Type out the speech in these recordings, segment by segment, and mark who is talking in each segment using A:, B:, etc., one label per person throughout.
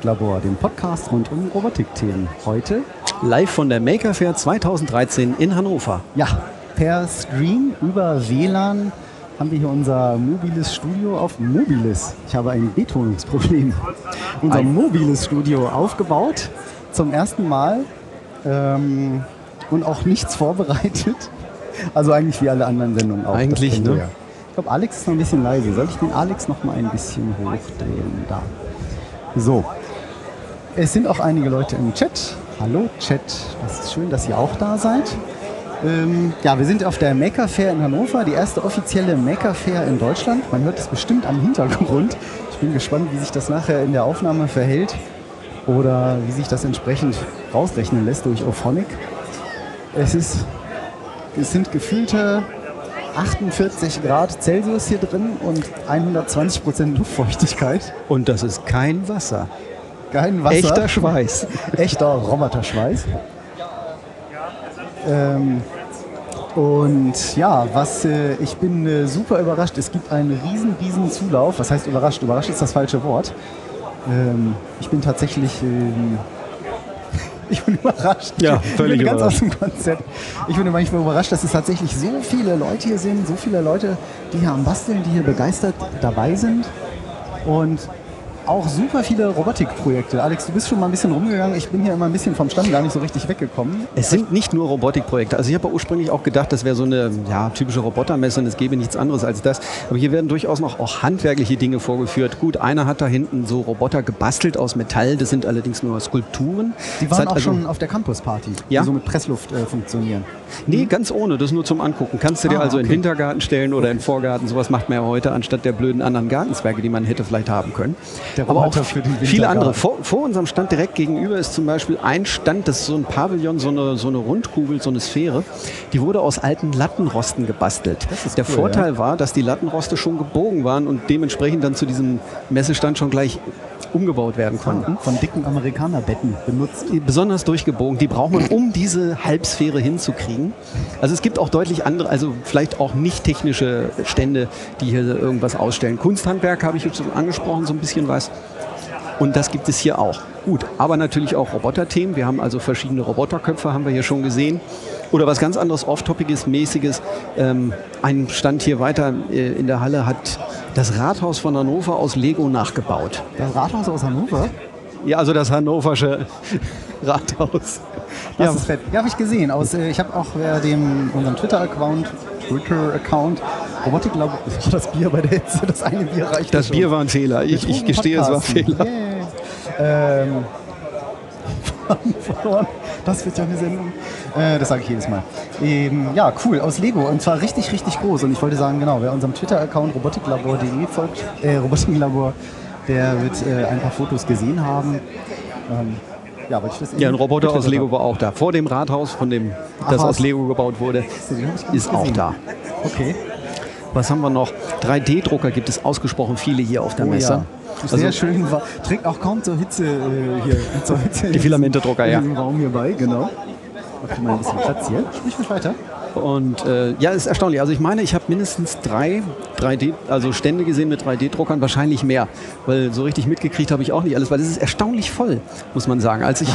A: Robotiklabor, dem Podcast rund um Robotikthemen. Heute
B: live von der Maker Fair 2013 in Hannover.
A: Ja, per Stream über WLAN haben wir hier unser mobiles Studio auf Mobiles. Ich habe ein Betonungsproblem. Unser ein mobiles Studio aufgebaut zum ersten Mal ähm, und auch nichts vorbereitet. Also eigentlich wie alle anderen Sendungen auch.
B: Eigentlich, ne?
A: Ich glaube, Alex ist noch ein bisschen leise. Soll ich den Alex noch mal ein bisschen hochdrehen? Da. So. Es sind auch einige Leute im Chat. Hallo Chat, es ist schön, dass ihr auch da seid. Ähm, ja, wir sind auf der Maker Fair in Hannover, die erste offizielle Maker Fair in Deutschland. Man hört es bestimmt am Hintergrund. Ich bin gespannt, wie sich das nachher in der Aufnahme verhält oder wie sich das entsprechend rausrechnen lässt durch Ophonic. Es, ist, es sind gefühlte 48 Grad Celsius hier drin und 120 Prozent Luftfeuchtigkeit.
B: Und das ist kein Wasser.
A: Kein Wasser.
B: Echter Schweiß.
A: Echter Roboterschweiß. Ähm, und ja, was äh, ich bin äh, super überrascht. Es gibt einen riesen, riesen Zulauf. Was heißt überrascht? Überrascht ist das falsche Wort. Ähm, ich bin tatsächlich ähm, ich bin überrascht.
B: Ja, völlig
A: ich bin
B: ganz
A: überrascht. aus dem Konzept. Ich bin manchmal überrascht, dass es tatsächlich so viele Leute hier sind, so viele Leute, die hier am Basteln, die hier begeistert dabei sind. Und auch super viele Robotikprojekte. Alex, du bist schon mal ein bisschen rumgegangen. Ich bin hier immer ein bisschen vom Stand gar nicht so richtig weggekommen.
B: Es sind nicht nur Robotikprojekte. Also ich habe ursprünglich auch gedacht, das wäre so eine ja, typische Robotermesse und es gäbe nichts anderes als das. Aber hier werden durchaus noch auch handwerkliche Dinge vorgeführt. Gut, einer hat da hinten so Roboter gebastelt aus Metall. Das sind allerdings nur Skulpturen.
A: Die waren auch
B: also
A: schon auf der Campusparty,
B: ja?
A: die so mit Pressluft äh, funktionieren.
B: Nee, ganz ohne. Das nur zum Angucken. Kannst du dir
A: Ah,
B: also in
A: okay.
B: den Hintergarten stellen oder in den Vorgarten. Sowas macht man ja heute anstatt der blöden anderen Gartenzwerge, die man hätte vielleicht haben können.
A: Der
B: Aber auch
A: für den
B: viele andere. Vor, vor unserem Stand direkt gegenüber ist zum Beispiel ein Stand, das ist so ein Pavillon, so eine, so eine Rundkugel, so eine Sphäre. Die wurde aus alten Lattenrosten gebastelt. der
A: cool,
B: Vorteil war, dass die Lattenroste schon gebogen waren und dementsprechend dann zu diesem Messestand schon gleich umgebaut werden konnten.
A: Von dicken Amerikanerbetten benutzt.
B: Besonders durchgebogen, die braucht man, um diese Halbsphäre hinzukriegen. Also es gibt auch deutlich andere, also vielleicht auch nicht technische Stände, die hier irgendwas ausstellen. Kunsthandwerk habe ich jetzt schon angesprochen, so ein bisschen was. Und das gibt es hier auch. Gut, aber natürlich auch Roboterthemen. Wir haben also verschiedene Roboterköpfe, haben wir hier schon gesehen. Oder was ganz anderes, off-topiges, mäßiges. Ähm, ein Stand hier weiter äh, in der Halle hat das Rathaus von Hannover aus Lego nachgebaut.
A: Das Rathaus aus Hannover?
B: Ja, also das hannoversche Rathaus.
A: Das
B: Ja.
A: ist fett. Ja, habe ich gesehen. Aus, äh, ich habe auch äh, dem, unserem Twitter-Account, Twitter-Account, Robotiklabor, das Bier bei der Hitze, das eine Bier reicht
B: Das. Bier war ein Fehler. Ich, ich gestehe, es war ein. Fehler.
A: Yeah. Ähm, verloren. Das wird ja eine Sendung. Äh, das sage ich jedes Mal. Ähm, ja, cool, aus Lego. Und zwar richtig, richtig groß. Und ich wollte sagen, genau, wer unserem Twitter-Account robotiklabor.de folgt, äh, Robotiklabor, der wird äh, ein paar Fotos gesehen haben. Ähm, ja, weil ich das
B: Ja, ein Roboter aus Lego war auch da. Vor dem Rathaus, von dem das
A: Ach,
B: aus? Lego gebaut wurde, ist auch da.
A: Okay.
B: Was haben wir noch? 3D-Drucker gibt es ausgesprochen viele hier auf der
A: Oh,
B: Messe.
A: ja.
B: Also-
A: Sehr schön. Trägt auch kaum zur Hitze äh, hier. Zur Hitze
B: Die Filamentedrucker, ja.
A: Im Raum hier bei, genau. Mach mal ein bisschen Platz hier. Sprich mich weiter.
B: Und äh, ja, ist erstaunlich. Also ich meine, ich habe mindestens drei 3D, also Stände gesehen mit 3D-Druckern, wahrscheinlich mehr. Weil so richtig mitgekriegt habe ich auch nicht alles, weil es ist erstaunlich voll, muss man sagen. Als ich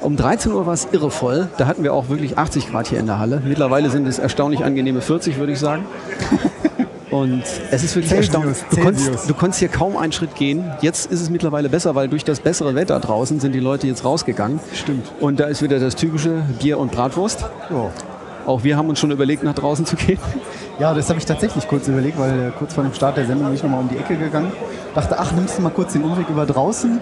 B: um 13 Uhr war es irre voll. Da hatten wir auch wirklich 80 Grad hier in der Halle. Mittlerweile sind es erstaunlich angenehme 40, würde ich sagen. Und es ist wirklich
A: Celsius,
B: erstaunlich. Du konntest, du konntest hier kaum einen Schritt gehen. Jetzt ist es mittlerweile besser, weil durch das bessere Wetter draußen sind die Leute jetzt rausgegangen.
A: Stimmt.
B: Und da ist wieder das typische Bier und Bratwurst.
A: Ja.
B: Auch wir haben uns schon überlegt, nach draußen zu gehen.
A: Ja, das habe ich tatsächlich kurz überlegt, weil äh, kurz vor dem Start der Sendung bin ich nochmal um die Ecke gegangen. Dachte, ach, nimmst du mal kurz den Umweg über draußen?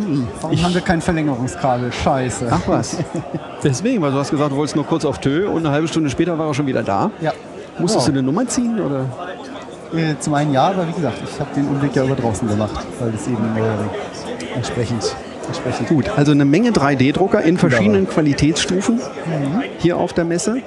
A: Hm, warum haben wir kein Verlängerungskabel? Scheiße.
B: Ach was. Deswegen, weil du hast gesagt, du wolltest nur kurz auf Tö und eine halbe Stunde später war er schon wieder da.
A: Ja.
B: Musstest
A: Ja.
B: du eine Nummer ziehen? Oder?
A: Äh, zum einen ja, aber wie gesagt, ich habe den Umweg ja über draußen gemacht, weil das eben äh, entsprechend, entsprechend
B: Gut, also eine Menge 3D-Drucker in verschiedenen Qualitätsstufen hier auf der Messe.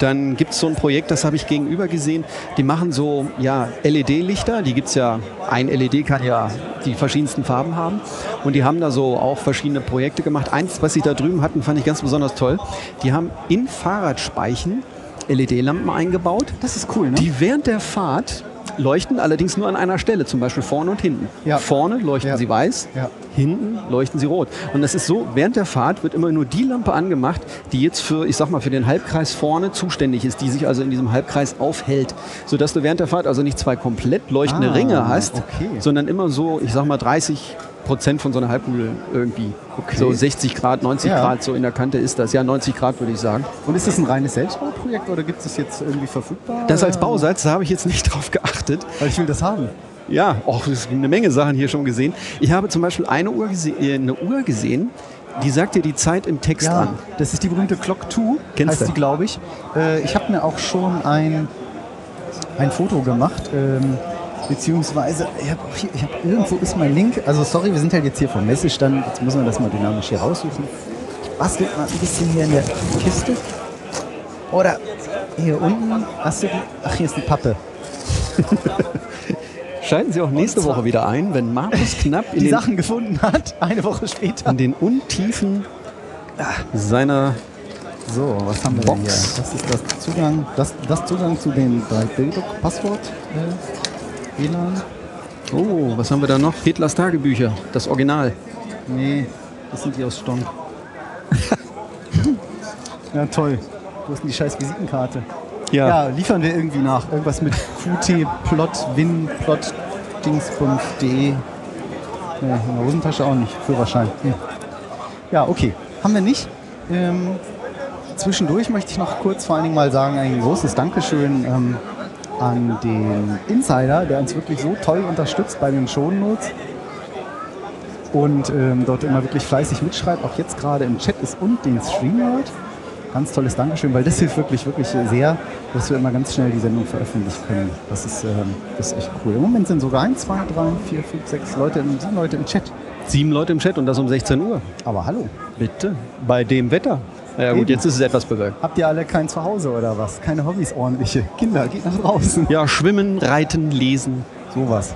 B: Dann gibt es so ein Projekt, das habe ich gegenüber gesehen. Die machen so ja, LED-Lichter. Die gibt es ja, ein LED kann ja die verschiedensten Farben haben. Und die haben da so auch verschiedene Projekte gemacht. Eins, was sie da drüben hatten, fand ich ganz besonders toll. Die haben in Fahrradspeichen LED-Lampen eingebaut,
A: Das ist cool, ne?
B: die während der Fahrt leuchten allerdings nur an einer Stelle, zum Beispiel vorne und hinten.
A: Ja.
B: Vorne leuchten
A: Ja.
B: sie weiß,
A: Ja.
B: hinten leuchten sie rot. Und das ist so, während der Fahrt wird immer nur die Lampe angemacht, die jetzt für, ich sag mal, für den Halbkreis vorne zuständig ist, die sich also in diesem Halbkreis aufhält, sodass du während der Fahrt also nicht zwei komplett leuchtende
A: Ah,
B: Ringe hast,
A: okay.
B: sondern immer so, ich sag mal, 30 Prozent von so einer Halbkugel irgendwie.
A: Okay.
B: So 60 Grad, 90
A: Ja.
B: Grad, so in der Kante ist das. Ja, 90 Grad würde ich sagen.
A: Und ist das ein reines Selbstbauprojekt oder gibt es das jetzt irgendwie verfügbar?
B: Das als? Bausatz, da habe ich jetzt nicht drauf geachtet.
A: Weil ich will das haben.
B: Ja, auch eine Menge Sachen hier schon gesehen. Ich habe zum Beispiel eine Uhr, gese äh, eine Uhr gesehen, die sagt dir die Zeit im Text
A: Ja,
B: an.
A: das ist die berühmte Clock 2,
B: Kennst
A: heißt
B: du?
A: die, glaube ich. Äh, ich habe mir auch schon ein, ein Foto gemacht, ähm, Beziehungsweise, ich habe hab, irgendwo ist mein Link. Also sorry, wir sind halt jetzt hier vom Messestand. Jetzt muss man das mal dynamisch hier raussuchen. Ich bastel mal ein bisschen hier in der Kiste. Oder hier unten hast du die. Ach, hier ist eine Pappe.
B: Schalten Sie auch nächste Woche wieder ein, wenn Markus knapp
A: die Sachen gefunden hat, eine Woche später.
B: In den Untiefen seiner
A: so, was haben wir Box. denn hier? Das ist das Zugang, das, das Zugang zu dem 3D-Passwort. Elan.
B: Oh, was haben wir da noch? Hitlers Tagebücher, das Original.
A: Nee, das sind die aus Stonk. ja, toll. Wo ist denn die scheiß Visitenkarte? Ja. ja, liefern wir irgendwie nach. Irgendwas mit qtplotwinplotdings.de. Nee, in der Hosentasche auch nicht. Führerschein. Nee. Ja, okay. Haben wir nicht. Ähm, zwischendurch möchte ich noch kurz vor allen Dingen mal sagen, ein großes Dankeschön. Ähm, an den Insider, der uns wirklich so toll unterstützt bei den Shownotes und ähm, dort immer wirklich fleißig mitschreibt, auch jetzt gerade im Chat ist und den StreamYard. Ganz tolles Dankeschön, weil das hilft wirklich, wirklich sehr, dass wir immer ganz schnell die Sendung veröffentlichen können. Das ist, ähm, das ist echt cool. Im Moment sind sogar 1, 2, 3, 4, 5, 6 Leute, sieben Leute im Chat.
B: Sieben Leute im Chat und das um 16 Uhr.
A: Aber hallo,
B: Bitte. Bei dem Wetter. Ja gut,
A: Eben.
B: jetzt ist es etwas bewölkt.
A: habt ihr alle kein Zuhause oder was? Keine Hobbys ordentliche? Kinder, geht nach draußen.
B: Ja, schwimmen, reiten, lesen.
A: Sowas.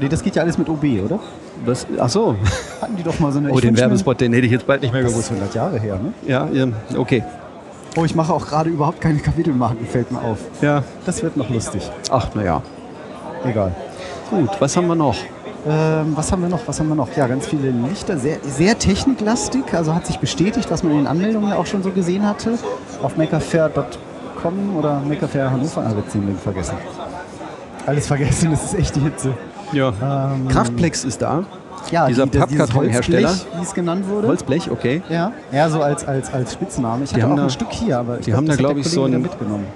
A: Nee, das geht ja alles mit OB, oder?
B: Was? Ach so.
A: Hatten die doch mal so eine...
B: Oh, den Werbespot, den hätte ich jetzt bald nicht mehr
A: Das
B: gewusst.
A: ist 100 Jahre her, ne?
B: Ja, ja, okay.
A: Oh, ich mache auch gerade überhaupt keine Kapitelmarken, fällt mir auf.
B: Ja.
A: Das wird noch lustig.
B: Ach, naja.
A: Egal.
B: Gut, was haben wir noch?
A: Ähm, was haben wir noch? Was haben wir noch? Ja, ganz viele Lichter, sehr, sehr techniklastig. Also hat sich bestätigt, was man in den Anmeldungen auch schon so gesehen hatte. Auf makerfair.com oder Makerfair Hannover. Ah, jetzt den Link vergessen. Alles vergessen, das ist echt die Hitze.
B: Ja.
A: Ähm,
B: Kraftplex ist da.
A: Ja,
B: dieser
A: die,
B: Pappkartonhersteller.
A: Holzblech, Wie es genannt wurde.
B: Holzblech, okay.
A: Ja, ja, so als, als, als Spitzname. Ich hatte
B: haben
A: auch
B: da-
A: ein Stück hier, aber ich
B: Die
A: glaub,
B: haben da, glaube ich, so ein.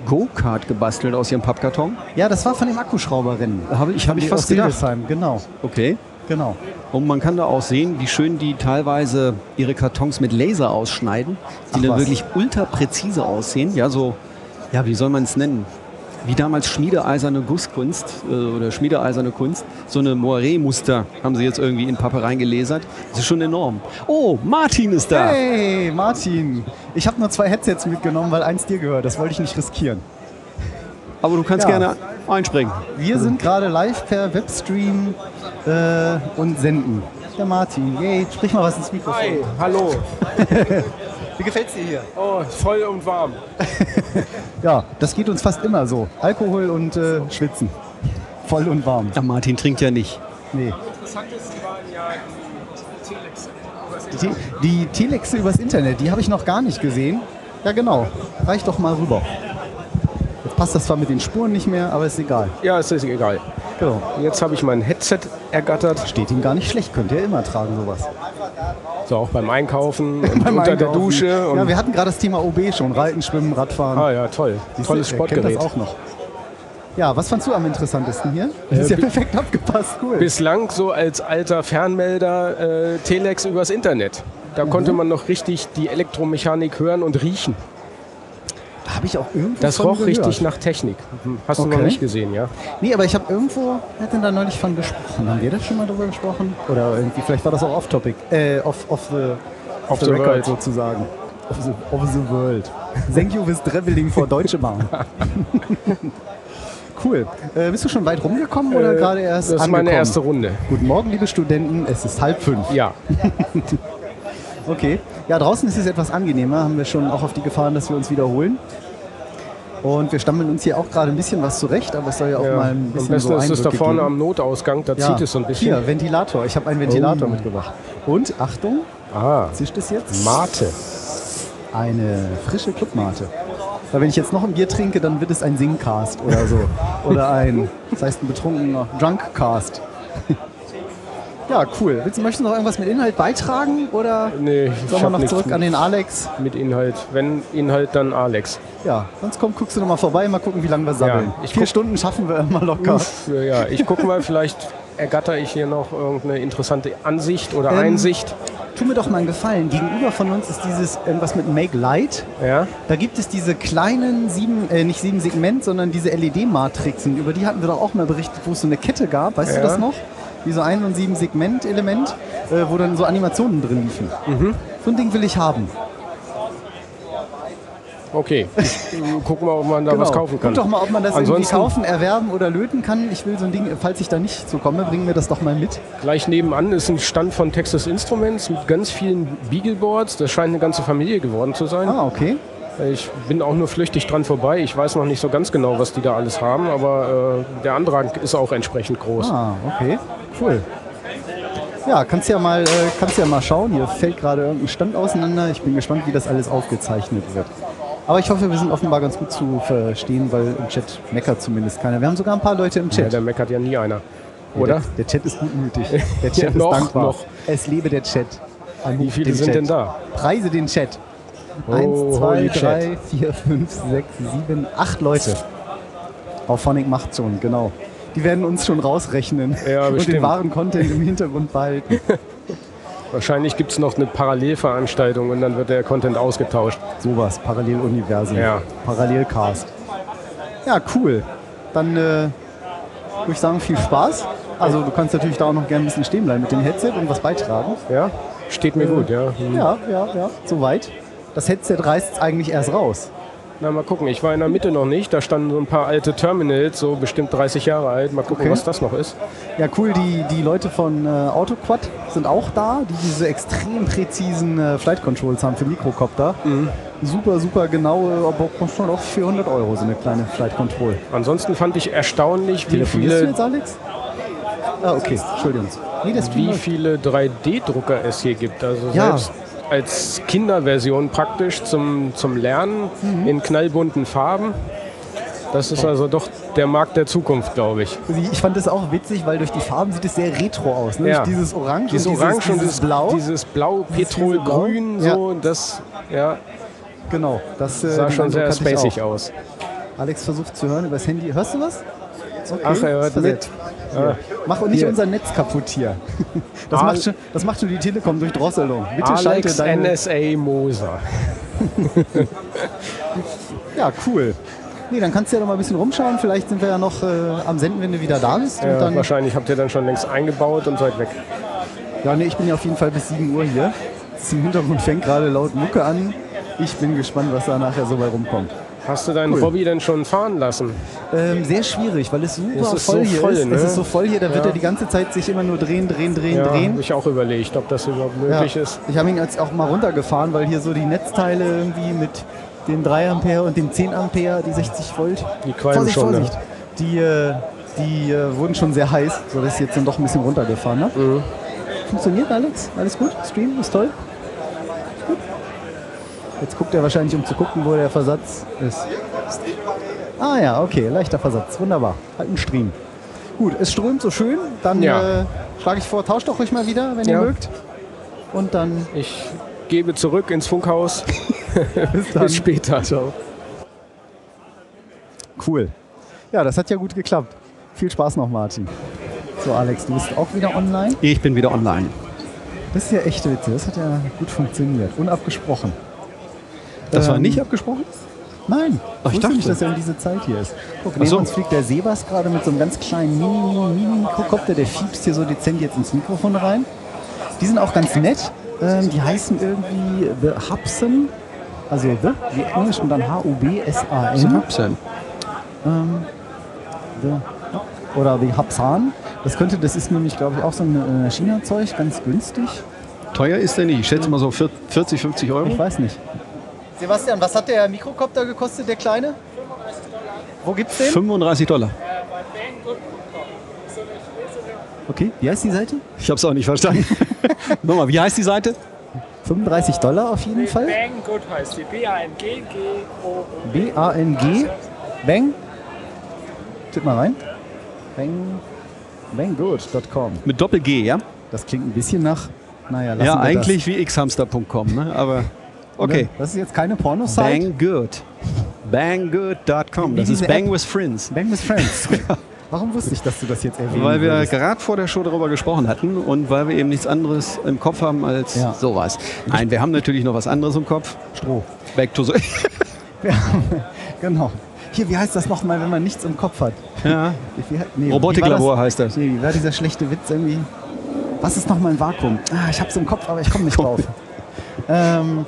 B: Go-Kart gebastelt aus ihrem Pappkarton.
A: Ja, das war von dem Akkuschrauberrennen.
B: Habe ich, hab ich
A: Die
B: fast gedacht.
A: Genau,
B: Okay.
A: genau.
B: Und man kann da auch sehen, wie schön die teilweise ihre Kartons mit Laser ausschneiden, die
A: Ach
B: dann
A: was.
B: wirklich ultra präzise aussehen. Ja, so, ja, wie soll man es nennen? Wie damals schmiedeeiserne Gusskunst äh, oder schmiedeeiserne Kunst. So eine Moiré-Muster haben sie jetzt irgendwie in Pappe reingelasert. Das ist schon enorm. Oh, Martin ist da.
A: Hey, Martin. Ich habe nur zwei Headsets mitgenommen, weil eins dir gehört. Das wollte ich nicht riskieren.
B: Aber du kannst
A: Ja.
B: gerne einspringen.
A: Wir sind gerade live per Webstream äh, und senden. Der Martin, yay, sprich mal was ins Mikrofon.
C: Hi, hallo.
A: Wie gefällt's dir hier?
C: Oh, voll und warm.
A: Ja, das geht uns fast immer so. Alkohol und äh, Schwitzen. Voll und warm.
B: Ja, Martin trinkt ja nicht.
A: Nee.
C: Interessantesten waren ja die Telex.
A: Die, die Telexe übers Internet, die habe ich noch gar nicht gesehen. Ja, genau. Reich doch mal rüber. Jetzt passt das zwar mit den Spuren nicht mehr, aber ist egal.
C: Ja, es ist egal.
A: Genau.
C: Jetzt habe ich mein Headset ergattert.
A: Steht ihm gar nicht schlecht, könnt ihr immer tragen sowas.
C: So auch beim Einkaufen und
A: Beim
C: unter der
A: Einkaufen.
C: Dusche. Und
A: Ja, wir hatten gerade das Thema OB schon. Reiten, Schwimmen, Radfahren.
C: ah ja, toll.
A: Siehst du,
C: Tolles
A: kennt
C: Sportgerät.
A: das auch noch. Ja, was fandst du am interessantesten hier? Das ist ja perfekt abgepasst, cool.
C: Bislang so als alter Fernmelder äh, Telex übers Internet. Da
A: Mhm.
C: konnte man noch richtig die Elektromechanik hören und riechen.
A: Habe ich auch irgendwo
C: Das roch
A: gehört.
C: richtig nach Technik. Hast du
A: Okay.
C: noch nicht gesehen, ja?
A: Nee, aber ich habe irgendwo, wer hat denn da neulich von gesprochen? Haben wir das schon mal drüber gesprochen? Oder irgendwie, vielleicht war das auch off-topic. Äh, off, off the, off
C: Off
A: the,
C: the
A: record
C: world.
A: sozusagen. Of the, of the world. Thank you with traveling for Deutsche Bahn. cool. Äh, bist du schon weit rumgekommen oder
C: Äh,
A: gerade erst
C: Das ist
A: angekommen?
C: meine erste Runde.
A: Guten Morgen, liebe Studenten. Es ist halb fünf.
C: Ja.
A: Okay. Ja, draußen ist es etwas angenehmer. Haben wir schon auch auf die Gefahren, dass wir uns wiederholen. Und wir stammeln uns hier auch gerade ein bisschen was zurecht, aber es soll ja auch
C: Ja.
A: mal ein
C: Am
A: bisschen
C: besten
A: so
C: ist es da vorne
A: geben.
C: am Notausgang, da
A: Ja.
C: zieht es so ein bisschen.
A: Hier, Ventilator. Ich habe einen Ventilator
C: Oh.
A: mitgebracht. Und, Achtung,
C: Ah,
A: zischt es jetzt?
C: Mate.
A: Eine frische Clubmate. Weil wenn ich jetzt noch ein Bier trinke, dann wird es ein Singcast oder so. oder ein, das heißt ein betrunkener Drunkcast. Ja, cool. Willst, möchtest du noch irgendwas mit Inhalt beitragen oder
C: Nee,
A: sollen wir noch zurück an den Alex?
C: mit Inhalt. Wenn Inhalt, dann Alex.
A: Ja, sonst komm, guckst du noch mal vorbei, mal gucken, wie lange wir sammeln.
C: Ja,
A: Vier Stunden schaffen wir immer locker.
C: Uff, ja, ich gucke mal, vielleicht ergatter ich hier noch irgendeine interessante Ansicht oder
A: Ähm,
C: Einsicht.
A: Tu mir doch mal einen Gefallen. Gegenüber von uns ist dieses irgendwas mit Make Light.
C: Ja,
A: Da gibt es diese kleinen sieben, äh, nicht sieben Segment, sondern diese LED-Matrixen. Über die hatten wir doch auch mal berichtet, wo es so eine Kette gab. Weißt du
C: Ja.
A: das noch? Wie so ein und sieben Segment-Element, äh, wo dann so Animationen drin liefen. So ein Ding will ich haben.
C: okay. Äh, gucken wir, ob man da was kaufen kann.
A: Guck doch mal, ob man das irgendwie
C: Ansonsten
A: kaufen, erwerben oder löten kann. Ich will so ein Ding, falls ich da nicht so komme, bring mir das doch mal mit.
C: gleich nebenan ist ein Stand von Texas Instruments mit ganz vielen Beagleboards. Das scheint eine ganze Familie geworden zu sein.
A: Ah, okay.
C: Ich bin auch nur flüchtig dran vorbei. Ich weiß noch nicht so ganz genau, was die da alles haben, aber äh, der Andrang ist auch entsprechend groß.
A: Ah, okay. Cool. Ja, kannst ja mal, äh, kannst ja mal schauen. Hier fällt gerade irgendein Stand auseinander. Ich bin gespannt, wie das alles aufgezeichnet wird. Aber ich hoffe, wir sind offenbar ganz gut zu verstehen, weil im Chat meckert zumindest keiner. Wir haben sogar ein paar Leute im
C: Ja,
A: Chat.
C: da meckert ja nie einer. Oder?
A: Der, der Chat ist gutmütig. Der Chat
C: Ja,
A: ist
C: noch,
A: dankbar.
C: noch.
A: Es lebe der Chat.
C: Wie viele sind
A: Chat.
C: denn da?
A: Preise den Chat.
C: Oh,
A: Eins, zwei, drei, vier, fünf, sechs, sieben, acht Leute. Auphonic macht schon, genau. Die werden uns schon rausrechnen
C: Ja,
A: und den wahren Content im Hintergrund behalten.
C: Wahrscheinlich gibt es noch eine Parallelveranstaltung und dann wird der Content ausgetauscht.
A: Sowas, Paralleluniversen.
C: Ja.
A: Parallelcast. Ja, cool. Dann äh, würde ich sagen, viel Spaß. Also du kannst natürlich da auch noch gerne ein bisschen stehen bleiben mit dem Headset und was beitragen.
C: Ja? Steht mir gut, ja. Hm.
A: Ja, ja, ja, soweit. Das Headset reißt es eigentlich erst raus.
C: Na, mal gucken. Ich war in der Mitte noch nicht. Da standen so ein paar alte Terminals, so bestimmt 30 Jahre alt. Mal gucken,
A: Okay.
C: was das noch ist.
A: Ja, cool, die, die Leute von äh, AutoQuad sind auch da, die diese extrem präzisen äh, Flight Controls haben für Mikrocopter. Super, super genaue, aber kostet schon auch 400 Euro so eine kleine Flight Control.
C: Ansonsten fand ich erstaunlich, wie
A: Telefonierst du
C: viele,
A: jetzt, Alex? Ah, okay, Entschuldigung. Nee,
C: wie viele 3D-Drucker es hier gibt. Also
A: Ja.
C: selbst als Kinderversion praktisch zum, zum Lernen
A: Mhm.
C: in knallbunten Farben. Das ist also doch der Markt der Zukunft, glaube ich.
A: Ich fand das auch witzig, weil durch die Farben sieht es sehr retro aus. Ne?
C: Ja.
A: Dieses Orange
C: Dieses
A: und
C: Orange
A: dieses,
C: und
A: dieses Blau.
C: Dieses Blau, Petrolgrün,
A: Blau.
C: so, das ja,
A: genau, das äh,
C: sah
A: den
C: schon sehr spacig aus.
A: Alex versucht zu hören über das Handy. Hörst du was? Okay,
C: Ach, er hört
A: versetzt.
C: Ja.
A: Mach nicht
C: Hier.
A: unser Netz kaputt hier. Das
C: Al-
A: macht, schon, das macht schon die Telekom durch Drosselung. Bitte schalte
C: Alex
A: deine...
C: NSA Moser.
A: Ja, cool. Nee, dann kannst du ja noch mal ein bisschen rumschauen. Vielleicht sind wir ja noch äh, am Senden, wenn du wieder da bist.
C: Ja, wahrscheinlich habt ihr dann schon längst eingebaut und seid weg.
A: ja, nee, ich bin ja auf jeden Fall bis 7 Uhr hier. Das Im Hintergrund fängt gerade laut Mucke an. Ich bin gespannt, was da nachher so bei rumkommt.
C: Hast du deinen
A: Cool.
C: Bobby denn schon fahren lassen?
A: Ähm, sehr schwierig, weil es super
C: Es
A: voll
C: so
A: hier
C: voll,
A: ist.
C: ne?
A: Es ist so voll hier, da wird
C: Ja.
A: er die ganze Zeit sich immer nur drehen, drehen, drehen,
C: Ja,
A: drehen.
C: habe ich auch überlegt, ob das überhaupt
A: Ja.
C: möglich ist.
A: Ich habe ihn jetzt auch mal runtergefahren, weil hier so die Netzteile irgendwie mit dem 3 Ampere und dem 10 Ampere, die 60 Volt.
C: Die qualmen
A: Vorsicht,
C: schon. ne?
A: Vorsicht. Die, äh, die äh, wurden schon sehr heiß, sodass ich jetzt dann doch ein bisschen runtergefahren habe.
C: Mhm.
A: Funktioniert alles? Alles gut? Stream ist toll? Jetzt guckt er wahrscheinlich, um zu gucken, wo der Versatz ist. Ah ja, okay, leichter Versatz. Wunderbar. Halt ein Stream. Gut, es strömt so schön. Dann
C: Ja.
A: äh, schlage ich vor, tauscht doch ruhig mal wieder, wenn
C: Ja.
A: ihr mögt. Und dann
C: Ich gebe zurück ins Funkhaus.
A: bis dann.
C: Bis später.
A: Cool. Ja, das hat ja gut geklappt. Viel Spaß noch, Martin. So, Alex, du bist auch wieder online.
B: Ich bin wieder online.
A: Das ist ja echt witzig. Das hat ja gut funktioniert. Unabgesprochen.
B: Das war
A: Ähm,
B: nicht abgesprochen?
A: Nein,
B: Ach, ich
A: wusste nicht,
B: dachte.
A: dass er um diese Zeit hier ist. Guck, neben
B: so.
A: uns fliegt der Sebas gerade mit so einem ganz kleinen Mini-Mikrokopter. Der fiebst hier so dezent jetzt ins Mikrofon rein. Die sind auch ganz nett. Ähm, die heißen irgendwie The Hubson. Also The, wie Englisch und dann H-U-B-S-A-N.
B: Hubsan.
A: Ähm, the, oder The Hapsan. Das könnte, das ist nämlich, glaube ich, auch so ein äh, China-Zeug, ganz günstig.
B: Teuer ist der nicht. Ich schätze mal so 40, 50 Euro.
A: Ich weiß nicht. Sebastian, was hat der Mikrokopter gekostet, der kleine? Wo gibt's den?
B: 35 Dollar.
A: Okay, wie heißt die Seite?
B: Ich habe es auch nicht verstanden. Nochmal, wie heißt die Seite?
A: 35 Dollar auf jeden Fall.
D: Bang Good heißt die. B-A-N-G-G-O.
A: B-A-N-G. Bang. Tipp mal rein. Bang. Banggood.com.
B: Mit Doppel-G, ja?
A: Das klingt ein bisschen nach. Naja, lassen
B: Ja,
A: wir
B: eigentlich wie xhamster.com, ne? aber
A: Das.
B: okay.
A: Das ist jetzt keine Porno-Site.
B: Bang good. Banggood.com. Das ist Bang
A: App.
B: with Friends.
A: Bang with Friends. Warum wusste ich, dass du das jetzt erwähnen
B: Weil wir
A: würdest?
B: gerade vor der Show darüber gesprochen hatten und weil wir eben nichts anderes im Kopf haben als
A: Ja.
B: sowas. Nein, wir haben natürlich noch was anderes im Kopf.
A: Stroh.
B: Back to the
A: Genau. Hier, wie heißt das nochmal, wenn man nichts im Kopf hat?
B: ja.
A: Nee,
B: Robotiklabor heißt das.
A: Nee, wie war dieser schlechte Witz irgendwie? Was ist nochmal ein Vakuum? Ah, ich hab's im Kopf, aber ich komme nicht drauf. ähm,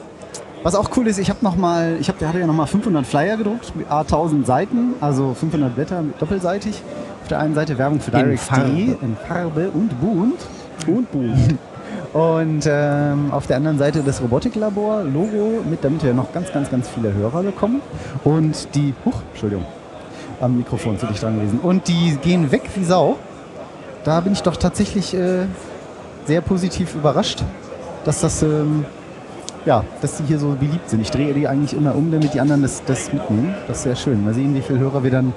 A: was auch cool ist, ich habe noch mal, ich hab, der hatte ja nochmal 500 Flyer gedruckt, mit A1000 Seiten, also 500 Blätter doppelseitig. Auf der einen Seite Werbung für
B: In
A: Direct
B: Farbe.
A: in Farbe und bunt. Und bunt. Und ähm, auf der anderen Seite das Robotiklabor-Logo, mit, damit wir noch ganz, ganz, ganz viele Hörer bekommen. Und die, huch, Entschuldigung, am Mikrofon zu dicht dran gewesen. Und die gehen weg wie Sau. Da bin ich doch tatsächlich äh, sehr positiv überrascht, dass das, ähm, ja, dass die hier so beliebt sind. Ich drehe die eigentlich immer um, damit die anderen das, das mitnehmen. Das ist sehr schön. Mal sehen, wie viele Hörer wir dann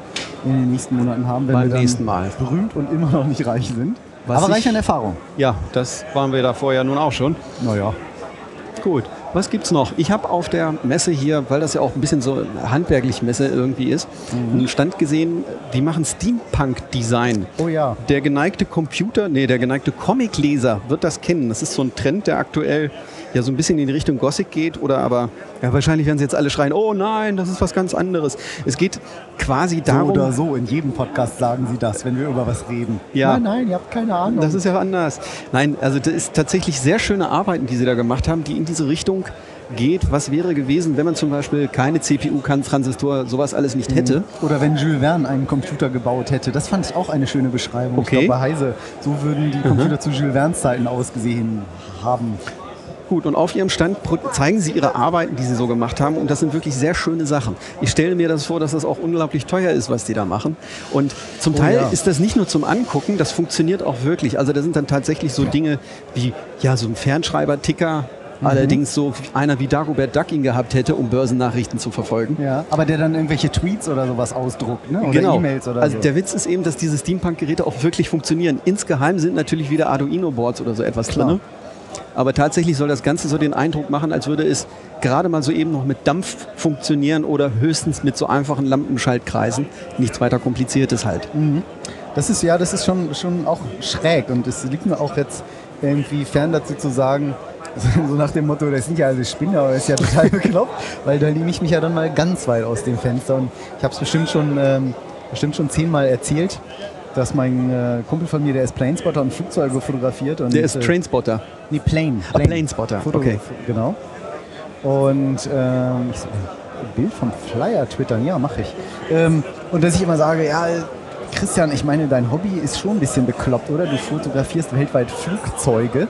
A: in den nächsten Monaten haben, wenn
B: Beim
A: wir dann
B: nächsten Mal.
A: berühmt und immer noch nicht reich sind.
B: Was
A: Aber
B: ich-
A: reich an Erfahrung.
B: ja, das waren wir davor ja nun auch schon.
A: Naja.
B: Gut. Was gibt's noch? Ich habe auf der Messe hier, weil das ja auch ein bisschen so handwerklich Messe irgendwie ist,
A: Mhm.
B: einen Stand gesehen, die machen Steampunk-Design.
A: Oh ja.
B: Der geneigte Computer, nee, der geneigte Comicleser wird das kennen. Das ist so ein Trend, der aktuell ja so ein bisschen in die Richtung Gothic geht oder aber ja, wahrscheinlich werden sie jetzt alle schreien, oh nein, das ist was ganz anderes. Es geht quasi
A: So
B: darum,
A: oder so, in jedem Podcast sagen sie das, wenn wir über was reden.
B: Ja.
A: Nein, nein, ihr habt keine Ahnung.
B: Das ist ja anders. Nein, also das ist tatsächlich sehr schöne Arbeiten, die sie da gemacht haben, die in diese Richtung geht. Was wäre gewesen, wenn man zum Beispiel keine CPU, keinen Transistor, sowas alles nicht hätte?
A: Oder wenn Jules Verne einen Computer gebaut hätte. Das fand ich auch eine schöne Beschreibung.
B: Okay.
A: Ich glaube, Heise, so würden die Computer zu Jules Verne's Zeiten ausgesehen haben.
B: Gut, und auf ihrem Stand zeigen sie ihre Arbeiten, die sie so gemacht haben. Und das sind wirklich sehr schöne Sachen. Ich stelle mir das vor, dass das auch unglaublich teuer ist, was die da machen. Und zum
A: Oh
B: Teil
A: ja.
B: ist das nicht nur zum Angucken, das funktioniert auch wirklich. Also da sind dann tatsächlich so Dinge wie ja, so ein Fernschreiber-Ticker.
A: Mhm.
B: Allerdings so einer wie Dagobert Duck ihn gehabt hätte, um Börsennachrichten zu verfolgen.
A: Ja, aber der dann irgendwelche Tweets oder sowas ausdruckt, ne? oder E-Mails oder
B: also
A: so.
B: der Witz ist eben, dass diese Steampunk-Geräte auch wirklich funktionieren. Insgeheim sind natürlich wieder Arduino-Boards oder so etwas
A: Klar.
B: drin. Aber tatsächlich soll das Ganze so den Eindruck machen, als würde es gerade mal so eben noch mit Dampf funktionieren oder höchstens mit so einfachen Lampenschaltkreisen. Nichts weiter kompliziertes halt.
A: Das ist ja, das ist schon, schon auch schräg und es liegt mir auch jetzt irgendwie fern dazu zu sagen, so nach dem Motto, das sind ja alle Spinner, aber das ist ja total bekloppt, weil da nehme ich mich ja dann mal ganz weit aus dem Fenster und ich habe es bestimmt schon, ähm, bestimmt schon zehnmal erzählt, dass mein äh, Kumpel von mir, der ist Planespotter und Flugzeuge fotografiert. Und,
B: Der ist
A: äh,
B: Trainspotter.
A: Nee, Plane.
B: Ah, Planespotter, okay.
A: Genau. Und ähm, ich so, ein Bild vom Flyer twittern, ja, mache ich. Ähm, und dass ich immer sage, ja, Christian, ich meine, dein Hobby ist schon ein bisschen bekloppt, oder? Du fotografierst weltweit Flugzeuge.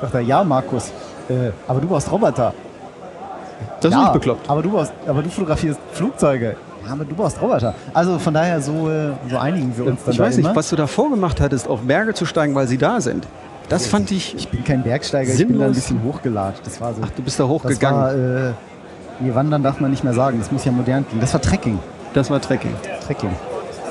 A: Sagt er, ja, Markus, äh, aber du baust Roboter.
B: Das ist
A: ja,
B: nicht bekloppt.
A: Aber du, baust, aber du fotografierst Flugzeuge. Ja, aber du baust Roboter. Also von daher, so, äh, so einigen wir uns dann
B: Ich
A: da
B: weiß
A: immer.
B: nicht, was du da vorgemacht hattest, auf Berge zu steigen, weil sie da sind. Das fand ich.
A: Ich bin kein Bergsteiger, ich bin da ein
B: Sinnlos.
A: bisschen hochgelatscht. Das war so.
B: Ach, du bist da
A: Das
B: hochgegangen.
A: war, äh, nee, Wandern darf man nicht mehr sagen, das muss ja modern klingen. Das war Trekking.
B: Das war Trekking.
A: Trekking.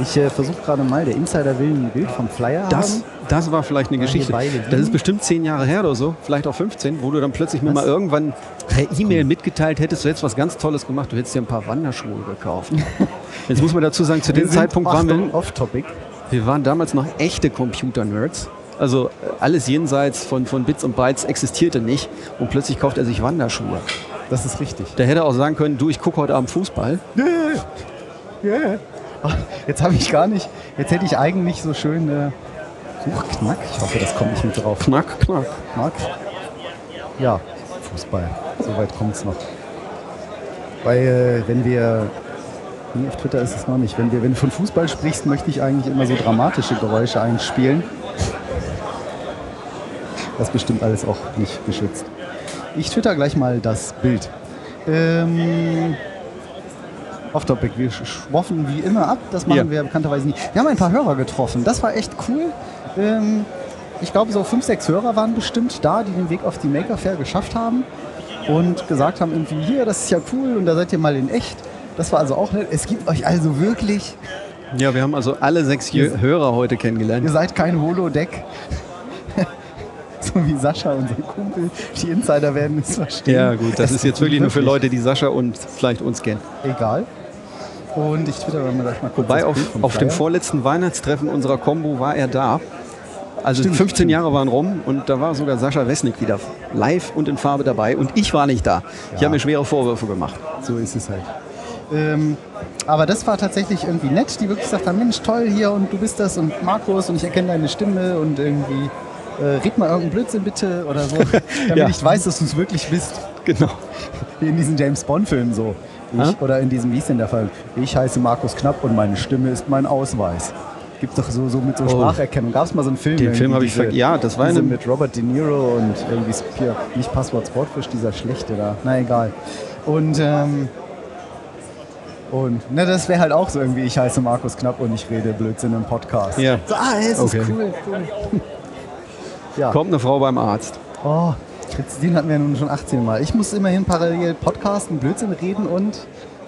A: Ich äh, versuche gerade mal, der Insider will ein Bild vom Flyer
B: Das,
A: haben.
B: das war vielleicht eine Geschichte. Das ist bestimmt zehn Jahre her oder so, vielleicht auch 15, wo du dann plötzlich mir
A: Was?
B: mal irgendwann per E-Mail mitgeteilt hättest, du hättest was ganz Tolles gemacht, du hättest dir ein paar Wanderschuhe gekauft. Jetzt muss man dazu sagen, zu dem Zeitpunkt waren wir,
A: off-topic.
B: wir waren damals noch echte Computer-Nerds. Also äh, alles jenseits von, von Bits und Bytes existierte nicht und plötzlich kauft er sich Wanderschuhe.
A: Das ist richtig.
B: Der hätte auch sagen können, du, ich gucke heute Abend Fußball.
A: Ach, Jetzt habe ich gar nicht, jetzt hätte ich eigentlich so schön äh, Huch, Knack. Ich hoffe, das kommt nicht mit drauf.
B: Knack, knack.
A: Knack. Ja, Fußball. So weit kommt es noch. Weil, äh, wenn wir. Nee, auf Twitter ist es noch nicht. Wenn, wir, wenn du von Fußball sprichst, möchte ich eigentlich immer so dramatische Geräusche einspielen. Das ist bestimmt alles auch nicht geschützt. Ich twitter gleich mal das Bild. Ähm, Off-Topic. Wir sch- schwoffen wie immer ab. Das machen
B: Ja.
A: wir bekannterweise nie. Wir haben ein paar Hörer getroffen. Das war echt cool. Ähm, ich glaube, so fünf, sechs Hörer waren bestimmt da, die den Weg auf die Maker Fair geschafft haben und gesagt haben, irgendwie, hier, das ist ja cool und da seid ihr mal in echt. Das war also auch nett. Es gibt euch also wirklich,
B: Ja, wir haben also alle sechs Jö- Hörer heute
A: ihr
B: kennengelernt.
A: seid kein Holodeck. so wie Sascha, unser Kumpel. Die Insider werden es verstehen.
B: Ja, gut, das
A: Es
B: ist jetzt wirklich nur für Leute, die Sascha und vielleicht uns kennen.
A: Egal. Und ich twitter mal gleich mal kurz
B: Wobei auf, auf dem vorletzten Weihnachtstreffen unserer Combo war er da. Also
A: Stimmt,
B: 15
A: stimmt.
B: Jahre waren rum und da war sogar Sascha Wesnick wieder live und in Farbe dabei und ich war nicht da. Ich habe mir schwere Vorwürfe gemacht.
A: So ist es halt. Ähm, aber das war tatsächlich irgendwie nett, die wirklich gesagt haben, Mensch, toll hier und du bist das und Markus und ich erkenne deine Stimme und irgendwie äh, red mal irgendeinen Blödsinn bitte oder so, damit
B: Ja.
A: ich weiß, dass du es wirklich bist.
B: Genau.
A: Wie in diesen James Bond-Filmen so. Ich, oder in diesem, wie ist denn der Fall? Ich heiße Markus Knapp und meine Stimme ist mein Ausweis. Gibt doch so, so mit so Spracherkennung. Gab es mal so einen Film?
B: Oh. Den Film habe ich
A: diese-
B: ver- ja, das war eine-
A: mit Robert De Niro und irgendwie hier, nicht Passwort Sportfish, dieser schlechte da. Na egal. Und ähm, und ne, das wäre halt auch so irgendwie, ich heiße Markus Knapp und ich rede Blödsinn im Podcast.
B: Ja.
A: So, ah, es
B: Okay.
A: ist cool, cool. ja.
B: Kommt eine Frau beim Arzt.
A: Oh, den hatten wir nun schon 18 Mal. Ich muss immerhin parallel podcasten, Blödsinn reden und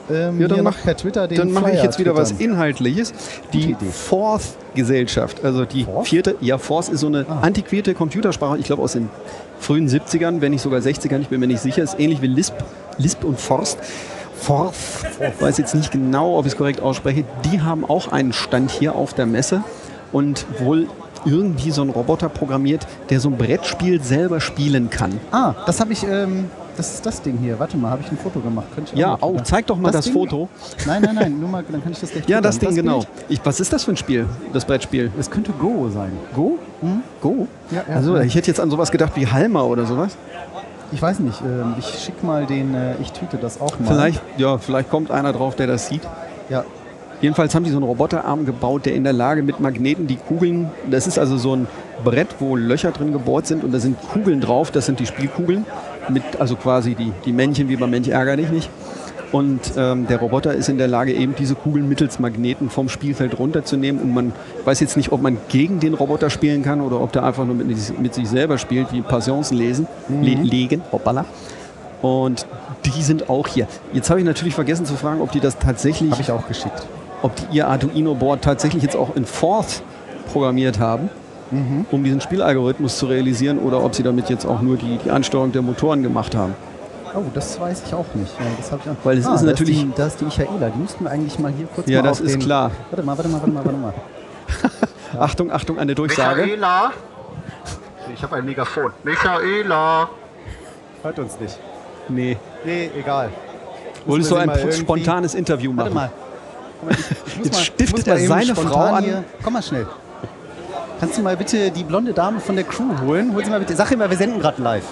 A: ähm,
B: Ja, dann mach-
A: per Twitter den
B: Dann mache ich jetzt wieder was. Inhaltliches. Die
A: Idee.
B: Forth-Gesellschaft, also die
A: Forth?
B: vierte, ja, Forth ist so eine
A: Ah.
B: antiquierte Computersprache, ich glaube aus den frühen 70ern, wenn nicht sogar 60ern, ich bin mir nicht sicher, ist ähnlich wie Lisp, Lisp und Forst. Forth, weiß jetzt nicht genau, ob ich es korrekt ausspreche, die haben auch einen Stand hier auf der Messe und wohl irgendwie so einen Roboter programmiert, der so ein Brettspiel selber spielen kann.
A: Ah, das habe ich, ähm, das ist das Ding hier. Warte mal, habe ich ein Foto gemacht. Könnte ich
B: Ja,
A: mal
B: oh, zeig doch mal das,
A: Ding?
B: Foto.
A: Nein, nein, nein, nur mal, dann kann ich das gleich
B: Ja, das Ding, genau.
A: Bild,
B: Ich, was ist das für ein Spiel, das Brettspiel?
A: Es könnte Go sein.
B: Go? Go?
A: Ja, ja,
B: also ich hätte jetzt an sowas gedacht wie Halma oder sowas.
A: Ich weiß nicht, ähm, ich schicke mal den, äh, ich tweete das auch mal.
B: Vielleicht, ja, vielleicht kommt einer drauf, der das sieht.
A: Ja,
B: Jedenfalls haben die so einen Roboterarm gebaut, der in der Lage mit Magneten die Kugeln, das ist also so ein Brett, wo Löcher drin gebohrt sind und da sind Kugeln drauf, das sind die Spielkugeln, mit, also quasi die, die Männchen wie beim Mensch ärger dich nicht. Und ähm, der Roboter ist in der Lage, eben diese Kugeln mittels Magneten vom Spielfeld runterzunehmen. Und man weiß jetzt nicht, ob man gegen den Roboter spielen kann oder ob der einfach nur mit, mit sich selber spielt, wie Passions lesen, le legen, hoppala. Und die sind auch hier. Jetzt habe ich natürlich vergessen zu fragen, ob die das tatsächlich
A: habe ich auch geschickt.
B: Ob die ihr Arduino-Board tatsächlich jetzt auch in Forth programmiert haben,
A: Mhm.
B: um diesen Spielalgorithmus zu realisieren, oder ob sie damit jetzt auch nur die, die Ansteuerung der Motoren gemacht haben.
A: Oh, das weiß ich auch nicht. Ja, das ich auch.
B: Weil es
A: ah,
B: ist
A: da
B: natürlich-
A: die, da ist die Michaela. Die müssten wir eigentlich mal hier kurz
B: Ja,
A: mal
B: das ist klar.
A: Warte mal, warte mal, warte mal, warte mal.
B: Achtung, Achtung, eine Durchsage.
E: Michaela? Ich habe ein Megafon. Michaela!
A: Hört uns nicht.
B: Nee.
A: Nee, egal.
B: Wolltest du ein spontanes Interview
A: Warte
B: machen?
A: Guck mal, muss
B: Jetzt
A: mal-
B: stiftet er seine Frau an.
A: Hier. Komm mal schnell. Kannst du mal bitte die blonde Dame von der Crew holen? Hol sie mal bitte. Sag immer, wir senden gerade live.